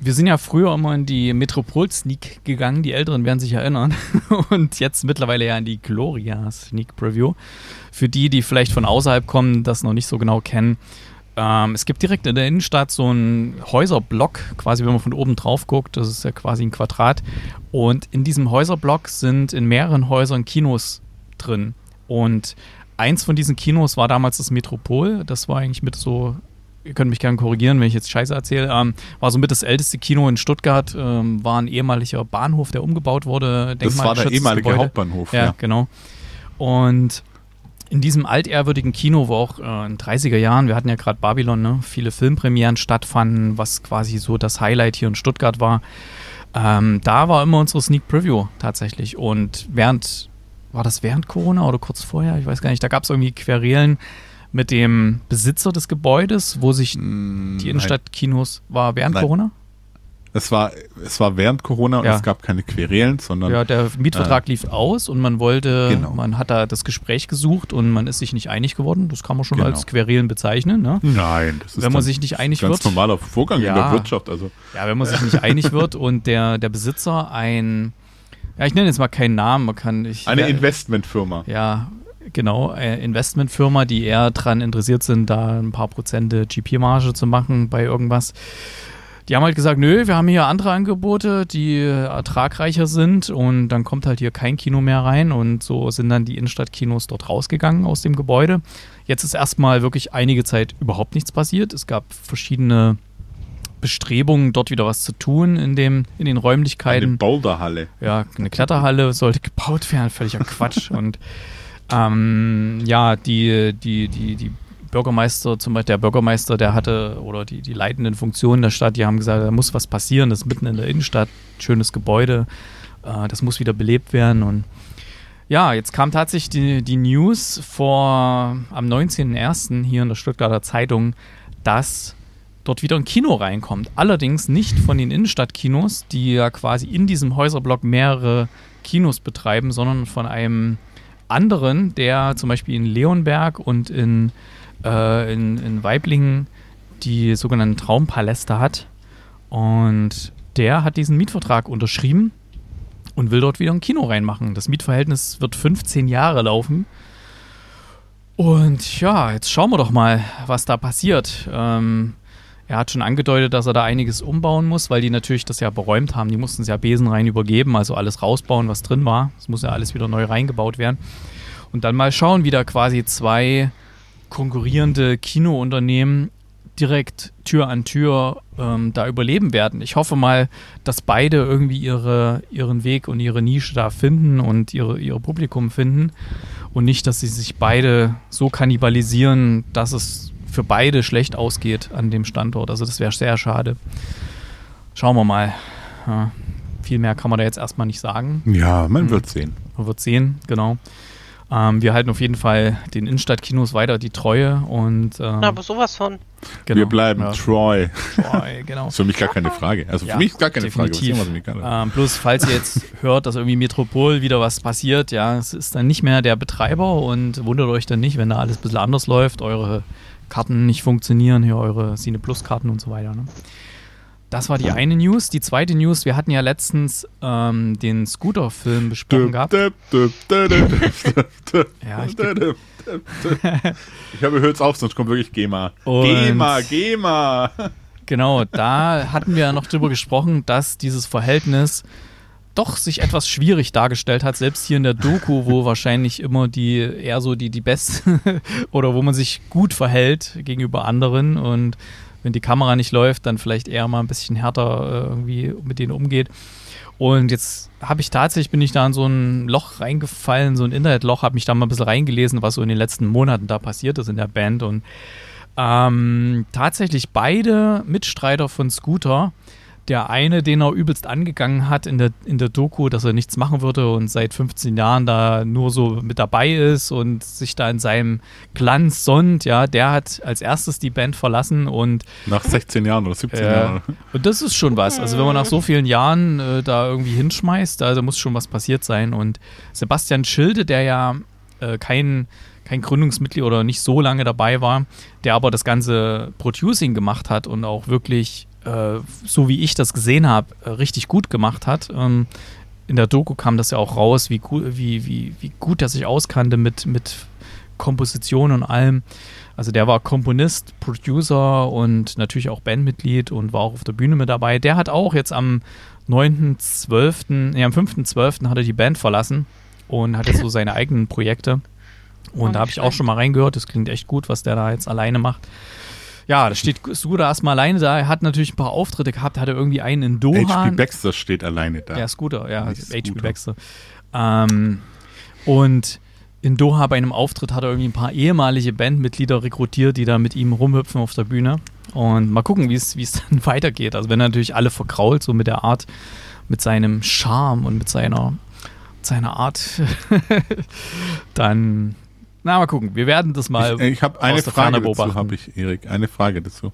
wir sind ja früher immer in die Metropol-Sneak gegangen, die Älteren werden sich erinnern. Und jetzt mittlerweile ja in die Gloria Sneak Preview. Für die, die vielleicht von außerhalb kommen, das noch nicht so genau kennen. Ähm, es gibt direkt in der Innenstadt so einen Häuserblock, quasi wenn man von oben drauf guckt, das ist ja quasi ein Quadrat. Und in diesem Häuserblock sind in mehreren Häusern Kinos drin. Und eins von diesen Kinos war damals das Metropol. Das war eigentlich mit so ihr könnt mich gerne korrigieren, wenn ich jetzt Scheiße erzähle, ähm, war somit das älteste Kino in Stuttgart, ähm, war ein ehemaliger Bahnhof, der umgebaut wurde. Das war der ehemalige Gebäude. Hauptbahnhof. Ja, ja, genau. Und in diesem altehrwürdigen Kino, wo auch äh, in 30er Jahren, wir hatten ja gerade Babylon, ne, viele Filmpremieren stattfanden, was quasi so das Highlight hier in Stuttgart war. Ähm, da war immer unsere Sneak Preview tatsächlich. Und während, war das während Corona oder kurz vorher? Ich weiß gar nicht, da gab es irgendwie Querelen mit dem Besitzer des Gebäudes, wo sich mm, die Innenstadtkinos war während Nein. Corona? Es war, es war während Corona und ja. es gab keine Querelen, sondern. Ja, der Mietvertrag äh, lief aus und man wollte, genau. man hat da das Gespräch gesucht und man ist sich nicht einig geworden. Das kann man schon genau. als Querelen bezeichnen, ne? Nein, das ist wenn man sich nicht einig ganz wird. Normaler Vorgang ja, in der Wirtschaft. Also. Ja, wenn man sich nicht einig wird und der, der Besitzer ein, ja, ich nenne jetzt mal keinen Namen, man kann. Ich, Eine Investmentfirma. Ja, genau, äh, Investmentfirma, die eher daran interessiert sind, da ein paar Prozente GP-Marge zu machen bei irgendwas. Die haben halt gesagt, nö, wir haben hier andere Angebote, die ertragreicher sind und dann kommt halt hier kein Kino mehr rein und so sind dann die Innenstadtkinos dort rausgegangen aus dem Gebäude. Jetzt ist erstmal wirklich einige Zeit überhaupt nichts passiert. Es gab verschiedene Bestrebungen, dort wieder was zu tun in, dem, in den Räumlichkeiten. Eine Boulderhalle. Ja, eine Kletterhalle sollte gebaut werden, völliger Quatsch. Und ähm, ja, die, die, die, die Bürgermeister, zum Beispiel der Bürgermeister, der hatte, oder die, die leitenden Funktionen der Stadt, die haben gesagt, da muss was passieren, das ist mitten in der Innenstadt, schönes Gebäude, äh, das muss wieder belebt werden. Und ja, jetzt kam tatsächlich die, die News vor am 19.01. hier in der Stuttgarter Zeitung, dass dort wieder ein Kino reinkommt. Allerdings nicht von den Innenstadtkinos, die ja quasi in diesem Häuserblock mehrere Kinos betreiben, sondern von einem anderen, der zum Beispiel in Leonberg und in, äh, in, in Weiblingen die sogenannten Traumpaläste hat. Und der hat diesen Mietvertrag unterschrieben und will dort wieder ein Kino reinmachen. Das Mietverhältnis wird 15 Jahre laufen. Und ja, jetzt schauen wir doch mal, was da passiert. Ähm, er hat schon angedeutet, dass er da einiges umbauen muss, weil die natürlich das ja beräumt haben. Die mussten es ja besenrein übergeben, also alles rausbauen, was drin war. Es muss ja alles wieder neu reingebaut werden. Und dann mal schauen, wie da quasi zwei konkurrierende Kinounternehmen direkt Tür an Tür ähm, da überleben werden. Ich hoffe mal, dass beide irgendwie ihre, ihren Weg und ihre Nische da finden und ihre, ihre Publikum finden und nicht, dass sie sich beide so kannibalisieren, dass es für beide schlecht ausgeht an dem Standort. Also das wäre sehr schade. Schauen wir mal. Ja, viel mehr kann man da jetzt erstmal nicht sagen. Ja, man hm. wird sehen. Man wird sehen, genau. Ähm, wir halten auf jeden Fall den Innenstadtkinos weiter die Treue und ähm, aber sowas von. Genau, wir bleiben ja. Troy. Troy, genau. das ist für mich gar keine Frage. Also für ja, mich gar keine definitiv. Frage. Ähm, plus, falls ihr jetzt hört, dass irgendwie Metropol wieder was passiert, ja, es ist dann nicht mehr der Betreiber und wundert euch dann nicht, wenn da alles ein bisschen anders läuft, eure Karten nicht funktionieren, hier eure Cine Plus Karten und so weiter. Ne? Das war die eine News. Die zweite News, wir hatten ja letztens ähm, den Scooter-Film besprochen gehabt. ja, ich, ich habe hört's auf, sonst kommt wirklich GEMA. Und GEMA, GEMA. Genau, da hatten wir ja noch drüber gesprochen, dass dieses Verhältnis doch sich etwas schwierig dargestellt hat, selbst hier in der Doku, wo wahrscheinlich immer die eher so die, die Beste oder wo man sich gut verhält gegenüber anderen und wenn die Kamera nicht läuft, dann vielleicht eher mal ein bisschen härter äh, irgendwie mit denen umgeht. Und jetzt habe ich tatsächlich, bin ich da in so ein Loch reingefallen, so ein Internetloch, habe mich da mal ein bisschen reingelesen, was so in den letzten Monaten da passiert ist in der Band. Und ähm, tatsächlich beide Mitstreiter von Scooter der eine, den er übelst angegangen hat in der, in der Doku, dass er nichts machen würde und seit 15 Jahren da nur so mit dabei ist und sich da in seinem Glanz sonnt, ja, der hat als erstes die Band verlassen und. Nach 16 Jahren oder 17 äh, Jahren. Und das ist schon was. Also, wenn man nach so vielen Jahren äh, da irgendwie hinschmeißt, da, muss schon was passiert sein. Und Sebastian Schilde, der ja äh, kein kein Gründungsmitglied oder nicht so lange dabei war, der aber das ganze Producing gemacht hat und auch wirklich äh, so wie ich das gesehen habe, äh, richtig gut gemacht hat. Ähm, in der Doku kam das ja auch raus, wie, wie, wie, wie gut er sich auskannte mit, mit Komposition und allem. Also der war Komponist, Producer und natürlich auch Bandmitglied und war auch auf der Bühne mit dabei. Der hat auch jetzt am 9.12., nee, am 5.12. hat er die Band verlassen und hat jetzt so seine eigenen Projekte. Und da habe ich auch schon mal reingehört. Das klingt echt gut, was der da jetzt alleine macht. Ja, da steht Scooter erstmal alleine da. Er hat natürlich ein paar Auftritte gehabt, hatte irgendwie einen in Doha. H.P. Baxter steht alleine da. Ja, Scooter, ja, H.P. Baxter. Ähm, und in Doha bei einem Auftritt hat er irgendwie ein paar ehemalige Bandmitglieder rekrutiert, die da mit ihm rumhüpfen auf der Bühne. Und mal gucken, wie es dann weitergeht. Also wenn er natürlich alle verkrault, so mit der Art, mit seinem Charme und mit seiner, seiner Art, dann na, mal gucken. Wir werden das mal. Ich, ich habe eine Frage dazu, habe ich, Erik. Eine Frage dazu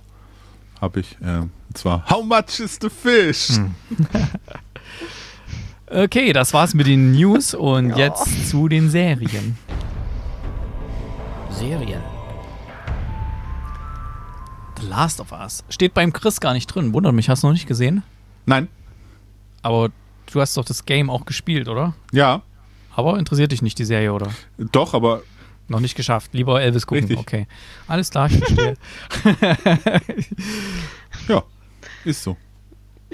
habe ich. Äh, und zwar: How much is the fish? Hm. okay, das war's mit den News und ja. jetzt zu den Serien. Serien. The Last of Us. Steht beim Chris gar nicht drin. Wundert mich, hast du noch nicht gesehen? Nein. Aber du hast doch das Game auch gespielt, oder? Ja. Aber interessiert dich nicht die Serie, oder? Doch, aber noch nicht geschafft. Lieber Elvis gucken. Richtig. Okay. Alles klar, ich verstehe. ja, ist so.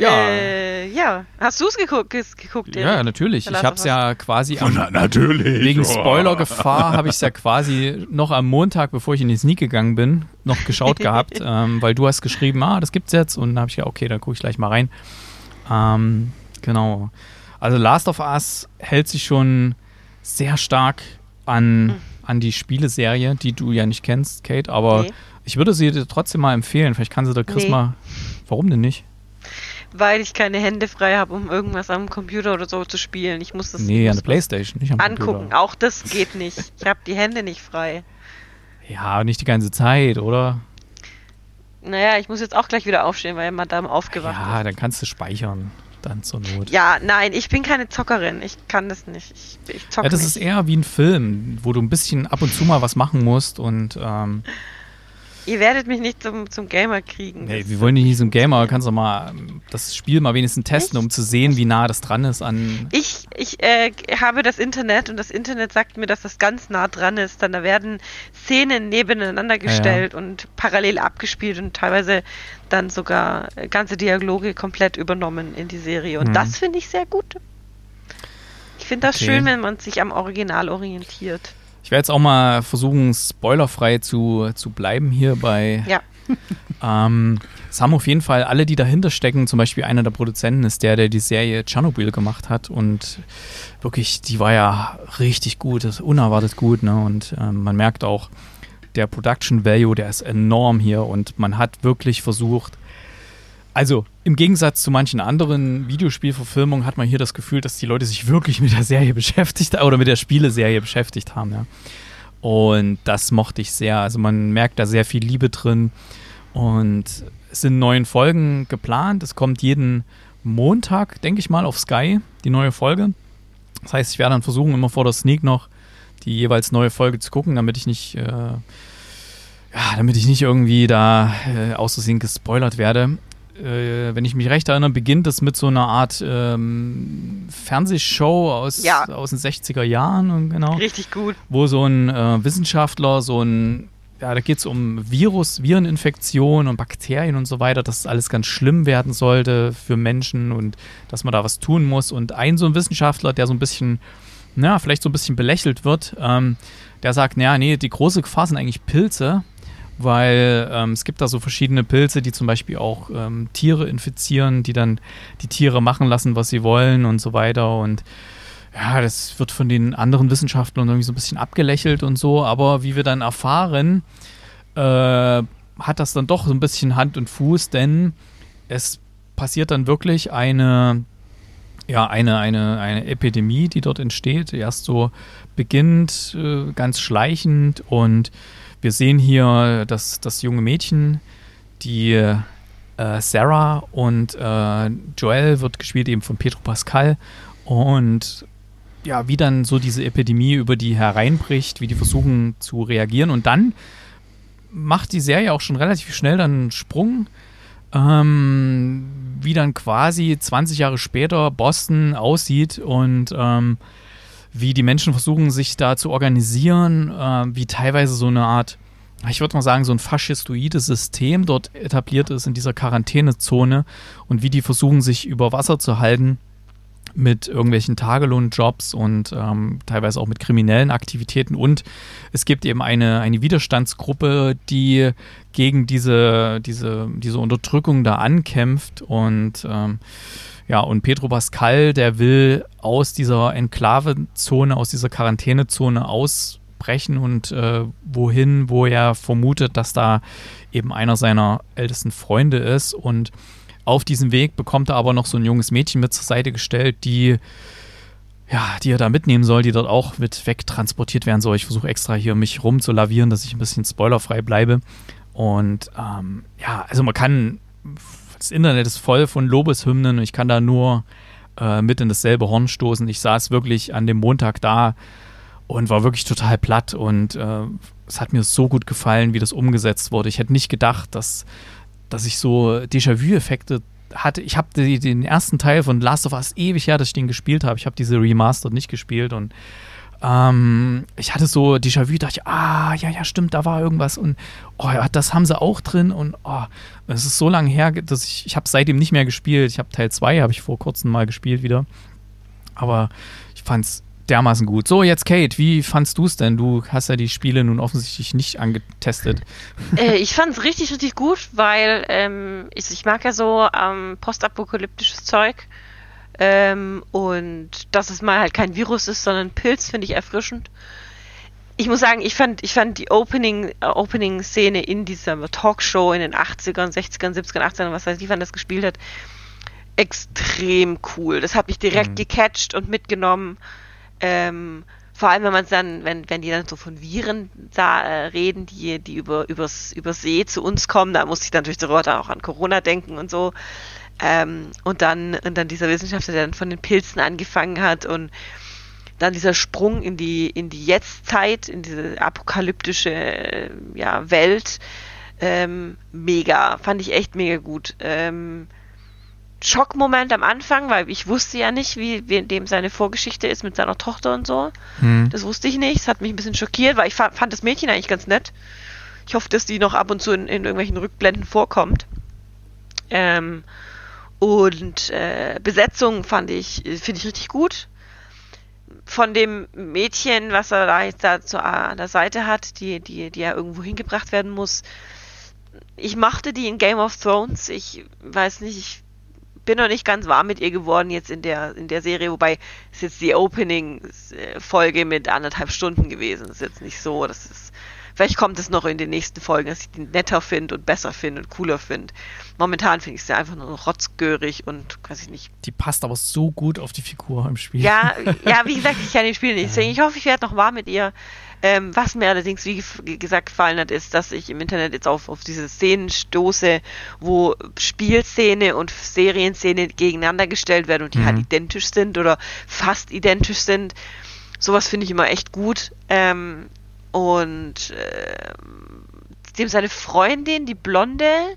Ja. Äh, ja. Hast du es geguckt, geguckt Ja, natürlich. Ich habe es ja quasi am, Na, natürlich. wegen. Spoilergefahr habe ich es ja quasi noch am Montag, bevor ich in die Sneak gegangen bin, noch geschaut gehabt, ähm, weil du hast geschrieben, ah, das gibt's jetzt und dann habe ich ja, okay, dann gucke ich gleich mal rein. Ähm, genau. Also Last of Us hält sich schon sehr stark an, an die Spieleserie, die du ja nicht kennst, Kate, aber Nee. ich würde sie dir trotzdem mal empfehlen. Vielleicht kann sie der Chris Nee. mal. Warum denn nicht? Weil ich keine Hände frei habe, um irgendwas am Computer oder so zu spielen. Ich muss das Nee, ich an muss der Playstation, nicht am angucken. Computer. Auch das geht nicht. Ich habe die Hände nicht frei. Ja, nicht die ganze Zeit, oder? Naja, ich muss jetzt auch gleich wieder aufstehen, weil Madame aufgewacht Ja, ist. dann kannst du speichern. Dann zur Not. Ja, nein, ich bin keine Zockerin. Ich kann das nicht. Ich, ich zocke Ja, das nicht. ist eher wie ein Film, wo du ein bisschen ab und zu mal was machen musst und ähm, Ihr werdet mich nicht zum, zum Gamer kriegen. nee, wir wollen dich nicht ein Gamer, kannst du mal ähm, das Spiel mal wenigstens testen, um zu sehen, wie nah das dran ist an. Ich, ich äh, habe das Internet und das Internet sagt mir, dass das ganz nah dran ist. Dann da werden Szenen nebeneinander gestellt und parallel abgespielt und teilweise dann sogar äh, ganze Dialoge komplett übernommen in die Serie. Und Mhm. das finde ich sehr gut. Ich finde das Okay. schön, wenn man sich am Original orientiert. Ich werde jetzt auch mal versuchen, spoilerfrei zu, zu bleiben hier bei. Ja. Ähm, es haben auf jeden Fall alle, die dahinter stecken, zum Beispiel einer der Produzenten ist der, der die Serie Tschernobyl gemacht hat und wirklich, die war ja richtig gut, das ist unerwartet gut, ne? Und ähm, man merkt auch, der Production Value, der ist enorm hier und man hat wirklich versucht, also im Gegensatz zu manchen anderen Videospielverfilmungen hat man hier das Gefühl, dass die Leute sich wirklich mit der Serie beschäftigt oder mit der Spieleserie beschäftigt haben, ja. Und das mochte ich sehr. Also man merkt da sehr viel Liebe drin. Und es sind neun Folgen geplant. Es kommt jeden Montag, denke ich mal, auf Sky die neue Folge. Das heißt, ich werde dann versuchen, immer vor der Sneak noch die jeweils neue Folge zu gucken, damit ich nicht, äh, ja, damit ich nicht irgendwie da äh, aus Versehen gespoilert werde. Äh, wenn ich mich recht erinnere, beginnt es mit so einer Art ähm, Fernsehshow aus, Ja. aus den 60er Jahren und genau Richtig gut. wo so ein äh, Wissenschaftler so ein, ja, da geht es um Virus, Vireninfektionen und Bakterien und so weiter, dass es alles ganz schlimm werden sollte für Menschen und dass man da was tun muss. Und ein so ein Wissenschaftler, der so ein bisschen, na, vielleicht so ein bisschen belächelt wird, ähm, der sagt, naja, nee, die große Gefahr sind eigentlich Pilze, weil ähm, es gibt da so verschiedene Pilze, die zum Beispiel auch ähm, Tiere infizieren, die dann die Tiere machen lassen, was sie wollen und so weiter. Und ja, das wird von den anderen Wissenschaftlern irgendwie so ein bisschen abgelächelt und so, aber wie wir dann erfahren, äh, hat das dann doch so ein bisschen Hand und Fuß, denn es passiert dann wirklich eine, ja, eine, eine, eine Epidemie, die dort entsteht. Erst so beginnt äh, ganz schleichend und wir sehen hier das, das junge Mädchen, die äh, Sarah und äh, Joel wird gespielt eben von Pedro Pascal und ja, wie dann so diese Epidemie über die hereinbricht, wie die versuchen zu reagieren. Und dann macht die Serie auch schon relativ schnell dann einen Sprung, ähm, wie dann quasi 20 Jahre später Boston aussieht und ähm, wie die Menschen versuchen, sich da zu organisieren, äh, wie teilweise so eine Art, ich würde mal sagen, so ein faschistoides System dort etabliert ist in dieser Quarantänezone und wie die versuchen, sich über Wasser zu halten mit irgendwelchen Tagelohnjobs und ähm, teilweise auch mit kriminellen Aktivitäten. Und es gibt eben eine, eine Widerstandsgruppe, die gegen diese, diese, diese Unterdrückung da ankämpft. Und ähm, ja, und Pedro Pascal, der will aus dieser Enklavezone, aus dieser Quarantänezone ausbrechen und äh, wohin, wo er vermutet, dass da eben einer seiner ältesten Freunde ist. Und auf diesem Weg bekommt er aber noch so ein junges Mädchen mit zur Seite gestellt, die ja, die er da mitnehmen soll, die dort auch mit wegtransportiert werden soll. Ich versuche extra hier mich rumzulavieren, dass ich ein bisschen spoilerfrei bleibe. Und ähm, ja, also man kann, das Internet ist voll von Lobeshymnen und ich kann da nur äh, mit in dasselbe Horn stoßen. Ich saß wirklich an dem Montag da und war wirklich total platt und äh, es hat mir so gut gefallen, wie das umgesetzt wurde. Ich hätte nicht gedacht, dass dass ich so Déjà-vu-Effekte hatte. Ich habe den ersten Teil von Last of Us ewig her, dass ich den gespielt habe. Ich habe diese Remastered nicht gespielt und ähm, ich hatte so Déjà-vu, dachte ich, ah, ja, ja, stimmt, da war irgendwas und oh ja, das haben sie auch drin und oh, es ist so lange her, dass ich, ich habe seitdem nicht mehr gespielt. Ich habe Teil 2, habe ich vor kurzem mal gespielt wieder. Aber ich fand es dermaßen gut. So, jetzt Kate, wie fandst du es denn? Du hast ja die Spiele nun offensichtlich nicht angetestet. Äh, ich fand es richtig, richtig gut, weil ähm, ich, ich, mag ja so ähm, postapokalyptisches Zeug. Ähm, und dass es mal halt kein Virus ist, sondern ein Pilz, finde ich erfrischend. Ich muss sagen, ich fand, ich fand die Opening, äh, Opening-Szene in dieser Talkshow in den 80ern, 60ern, 70ern, 80ern, was weiß ich, wann das gespielt hat, extrem cool. Das hat mich direkt mhm. gecatcht und mitgenommen. Ähm, vor allem, wenn man dann, wenn, wenn die dann so von Viren da, äh, reden, die, die über, übers, über See zu uns kommen, da muss ich natürlich sofort auch an Corona denken und so. Ähm, und dann, und dann dieser Wissenschaftler, der dann von den Pilzen angefangen hat und dann dieser Sprung in die, in die Jetztzeit, in diese apokalyptische äh, ja, Welt, ähm, mega, fand ich echt mega gut. Ähm, Schockmoment am Anfang, weil ich wusste ja nicht, wie, wie dem seine Vorgeschichte ist mit seiner Tochter und so. Hm. Das wusste ich nicht. Das hat mich ein bisschen schockiert, weil ich fand, fand das Mädchen eigentlich ganz nett. Ich hoffe, dass die noch ab und zu in, in irgendwelchen Rückblenden vorkommt. Ähm, und äh, Besetzung fand ich, finde ich richtig gut. Von dem Mädchen, was er da jetzt da zu, an der Seite hat, die, die, die ja irgendwo hingebracht werden muss. Ich machte die in Game of Thrones. Ich weiß nicht, ich bin noch nicht ganz warm mit ihr geworden jetzt in der, in der Serie, wobei es jetzt die Opening-Folge mit anderthalb Stunden gewesen ist. Jetzt nicht so, das ist. Vielleicht kommt es noch in den nächsten Folgen, dass ich die netter finde und besser finde und cooler finde. Momentan finde ich sie einfach nur rotzgörig und weiß ich nicht. Die passt aber so gut auf die Figur im Spiel. Ja, ja, wie gesagt, ich kenne den Spiel nicht. Deswegen, ich hoffe, ich werde noch warm mit ihr. Ähm, was mir allerdings, wie gesagt, gefallen hat, ist, dass ich im Internet jetzt auf, auf diese Szenen stoße, wo Spielszene und Serienszene gegeneinander gestellt werden und die halt mhm. halt identisch sind oder fast identisch sind. Sowas finde ich immer echt gut. Ähm, und äh, dem seine Freundin, die Blonde,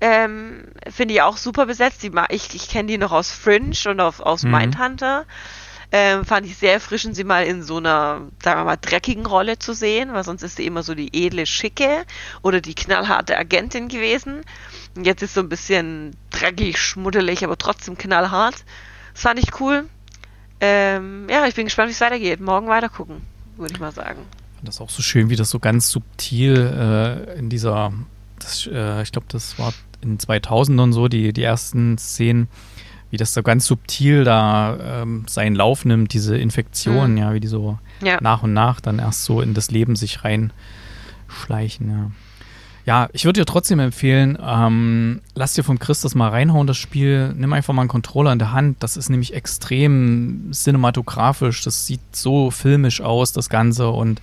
ähm, finde ich auch super besetzt. Die, ich ich kenne die noch aus Fringe und auf, aus mhm. Mindhunter. Ähm, fand ich sehr erfrischend, sie mal in so einer, sagen wir mal, dreckigen Rolle zu sehen, weil sonst ist sie immer so die edle Schicke oder die knallharte Agentin gewesen. Und jetzt ist so ein bisschen dreckig, schmuddelig, aber trotzdem knallhart. Das fand ich cool. Ähm, ja, ich bin gespannt, wie es weitergeht. Morgen weitergucken, würde ich mal sagen. Das ist auch so schön, wie das so ganz subtil äh, in dieser, das, äh, ich glaube, das war in 2000 und so, die, die ersten Szenen, wie das so ganz subtil da ähm, seinen Lauf nimmt, diese Infektion, mhm. ja, wie die so ja. nach und nach dann erst so in das Leben sich reinschleichen, ja. Ja, ich würde dir trotzdem empfehlen, ähm, lass dir vom Chris das mal reinhauen, das Spiel. Nimm einfach mal einen Controller in der Hand. Das ist nämlich extrem cinematografisch. Das sieht so filmisch aus, das Ganze. Und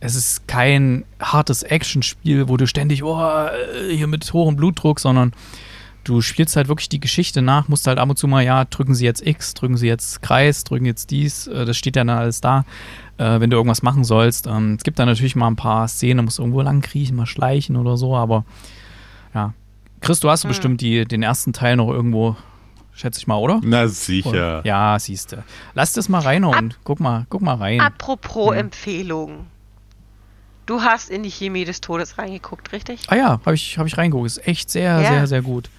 es ist kein hartes Actionspiel, wo du ständig, oh, hier mit hohem Blutdruck, sondern du spielst halt wirklich die Geschichte nach, musst halt ab und zu mal, ja, drücken sie jetzt X, drücken sie jetzt Kreis, drücken jetzt dies, äh, das steht ja dann alles da, äh, wenn du irgendwas machen sollst. Ähm, es gibt da natürlich mal ein paar Szenen, musst irgendwo lang kriechen, mal schleichen oder so, aber ja. Chris, du hast hm. bestimmt die, den ersten Teil noch irgendwo, schätze ich mal, oder? Na sicher. Und, ja, siehst du. Lass das mal rein und guck mal, guck mal rein. Apropos hm. Empfehlung. Du hast in die Chemie des Todes reingeguckt, richtig? Ah ja, habe ich, hab ich reingeguckt. Ist echt sehr, ja. sehr, sehr gut.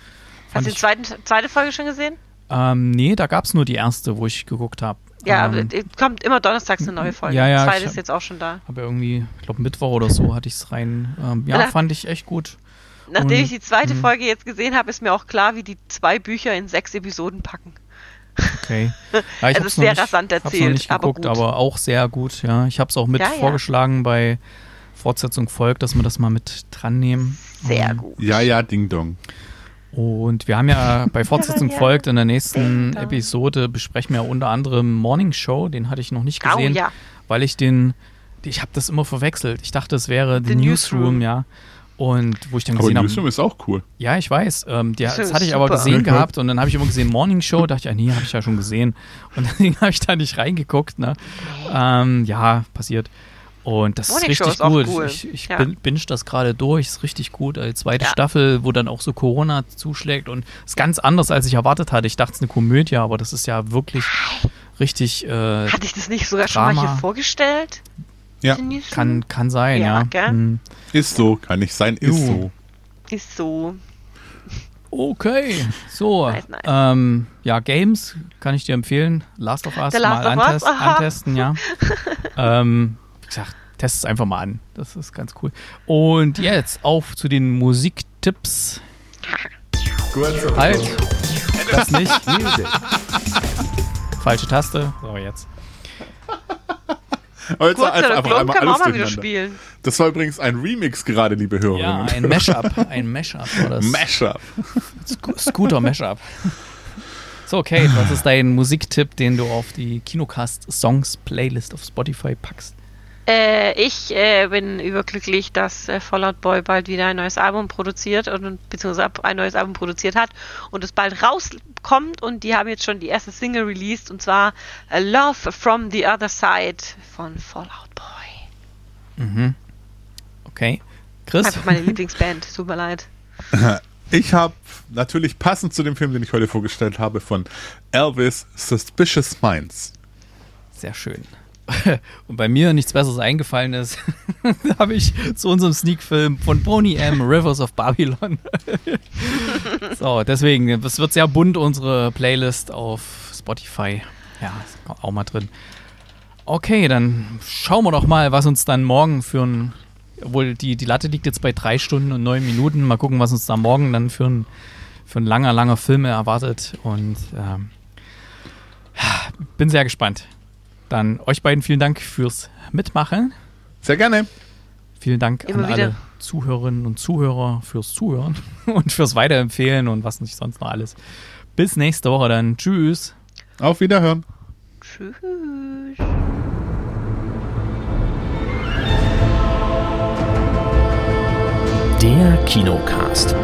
Hast du die zweiten, zweite Folge schon gesehen? Ähm, nee, da gab es nur die erste, wo ich geguckt habe. Ja, ähm, kommt immer donnerstags eine neue Folge. Ja, ja. Die zweite ist jetzt auch schon da. Aber irgendwie, ich glaube Mittwoch oder so hatte ich es rein. Ähm, ja, Nach, fand ich echt gut. Nachdem Und, ich die zweite mh. Folge jetzt gesehen habe, ist mir auch klar, wie die zwei Bücher in sechs Episoden packen. Okay. Ja, ich es ist sehr nicht, rasant erzählt. Noch nicht geguckt, aber, aber, auch sehr gut. Ja, ich habe es auch mit ja, vorgeschlagen bei Fortsetzung folgt, dass wir das mal mit dran nehmen. Sehr gut. Ja, ja, Ding Dong. Und wir haben ja bei Fortsetzung ja. folgt in der nächsten Episode besprechen wir unter anderem Morning Show, den hatte ich noch nicht gesehen, oh, ja. weil ich den, ich habe das immer verwechselt. Ich dachte, es wäre The, The Newsroom, Newsroom, ja. Und wo ich dann gesehen habe. Newsroom ist auch cool. Ja, ich weiß. Ähm, die, das, hatte ich aber gesehen gehabt und dann habe ich immer gesehen Morning Show, dachte ich, ah, nee, habe ich ja schon gesehen. Und deswegen habe ich da nicht reingeguckt. Ne? Ähm, ja, passiert. Und das Morning ist richtig ist gut. Cool. Ich, ich ja. binge das gerade durch, ist richtig gut. Die zweite ja. Staffel, wo dann auch so Corona zuschlägt und ist ganz anders, als ich erwartet hatte. Ich dachte, es ist eine Komödie, aber das ist ja wirklich richtig. Äh, Hatte ich das nicht sogar Drama. schon mal hier vorgestellt? Ja. Kann, kann sein, ja. ja. Hm. Ist so, kann nicht sein, ist so. Ist so. Okay, so. Nice, nice. Ähm, ja, Games kann ich dir empfehlen. Last of Us The mal antest antesten, ja. ähm, gesagt, test es einfach mal an. Das ist ganz cool. Und jetzt auf zu den Musiktipps. halt. Das nicht. Falsche Taste. So, jetzt. Aber jetzt einfach, einfach einmal alles auch wieder spielen. Das war übrigens ein Remix gerade, liebe Hörerinnen. Ja, ein Mashup. Ein Mashup war das. Mashup. Scooter Mashup. So, Kate, was ist dein Musiktipp, den du auf die Kinocast Songs Playlist auf Spotify packst? Äh, ich äh, bin überglücklich, dass äh, Fallout Boy bald wieder ein neues Album produziert und beziehungsweise ein neues Album produziert hat und es bald rauskommt und die haben jetzt schon die erste Single released und zwar Love from the Other Side von Fallout Boy. Mhm. Okay. Chris? Einfach meine Lieblingsband, tut mir leid. Ich habe natürlich passend zu dem Film, den ich heute vorgestellt habe, von Elvis Suspicious Minds. Sehr schön. Und bei mir nichts Besseres eingefallen ist, habe ich zu unserem Sneak-Film von Pony M, Rivers of Babylon. so, deswegen, es wird sehr bunt, unsere Playlist auf Spotify. Ja, ist auch mal drin. Okay, dann schauen wir doch mal, was uns dann morgen für ein. Obwohl die, die Latte liegt jetzt bei drei Stunden und neun Minuten. Mal gucken, was uns da morgen dann für ein, für ein langer, langer Film erwartet. Und ähm, bin sehr gespannt. Dann euch beiden vielen Dank fürs Mitmachen. Sehr gerne. Vielen Dank Immer an wieder. alle Zuhörerinnen und Zuhörer fürs Zuhören und fürs Weiterempfehlen und was nicht sonst noch alles. Bis nächste Woche dann. Tschüss. Auf Wiederhören. Tschüss. Der Kinocast.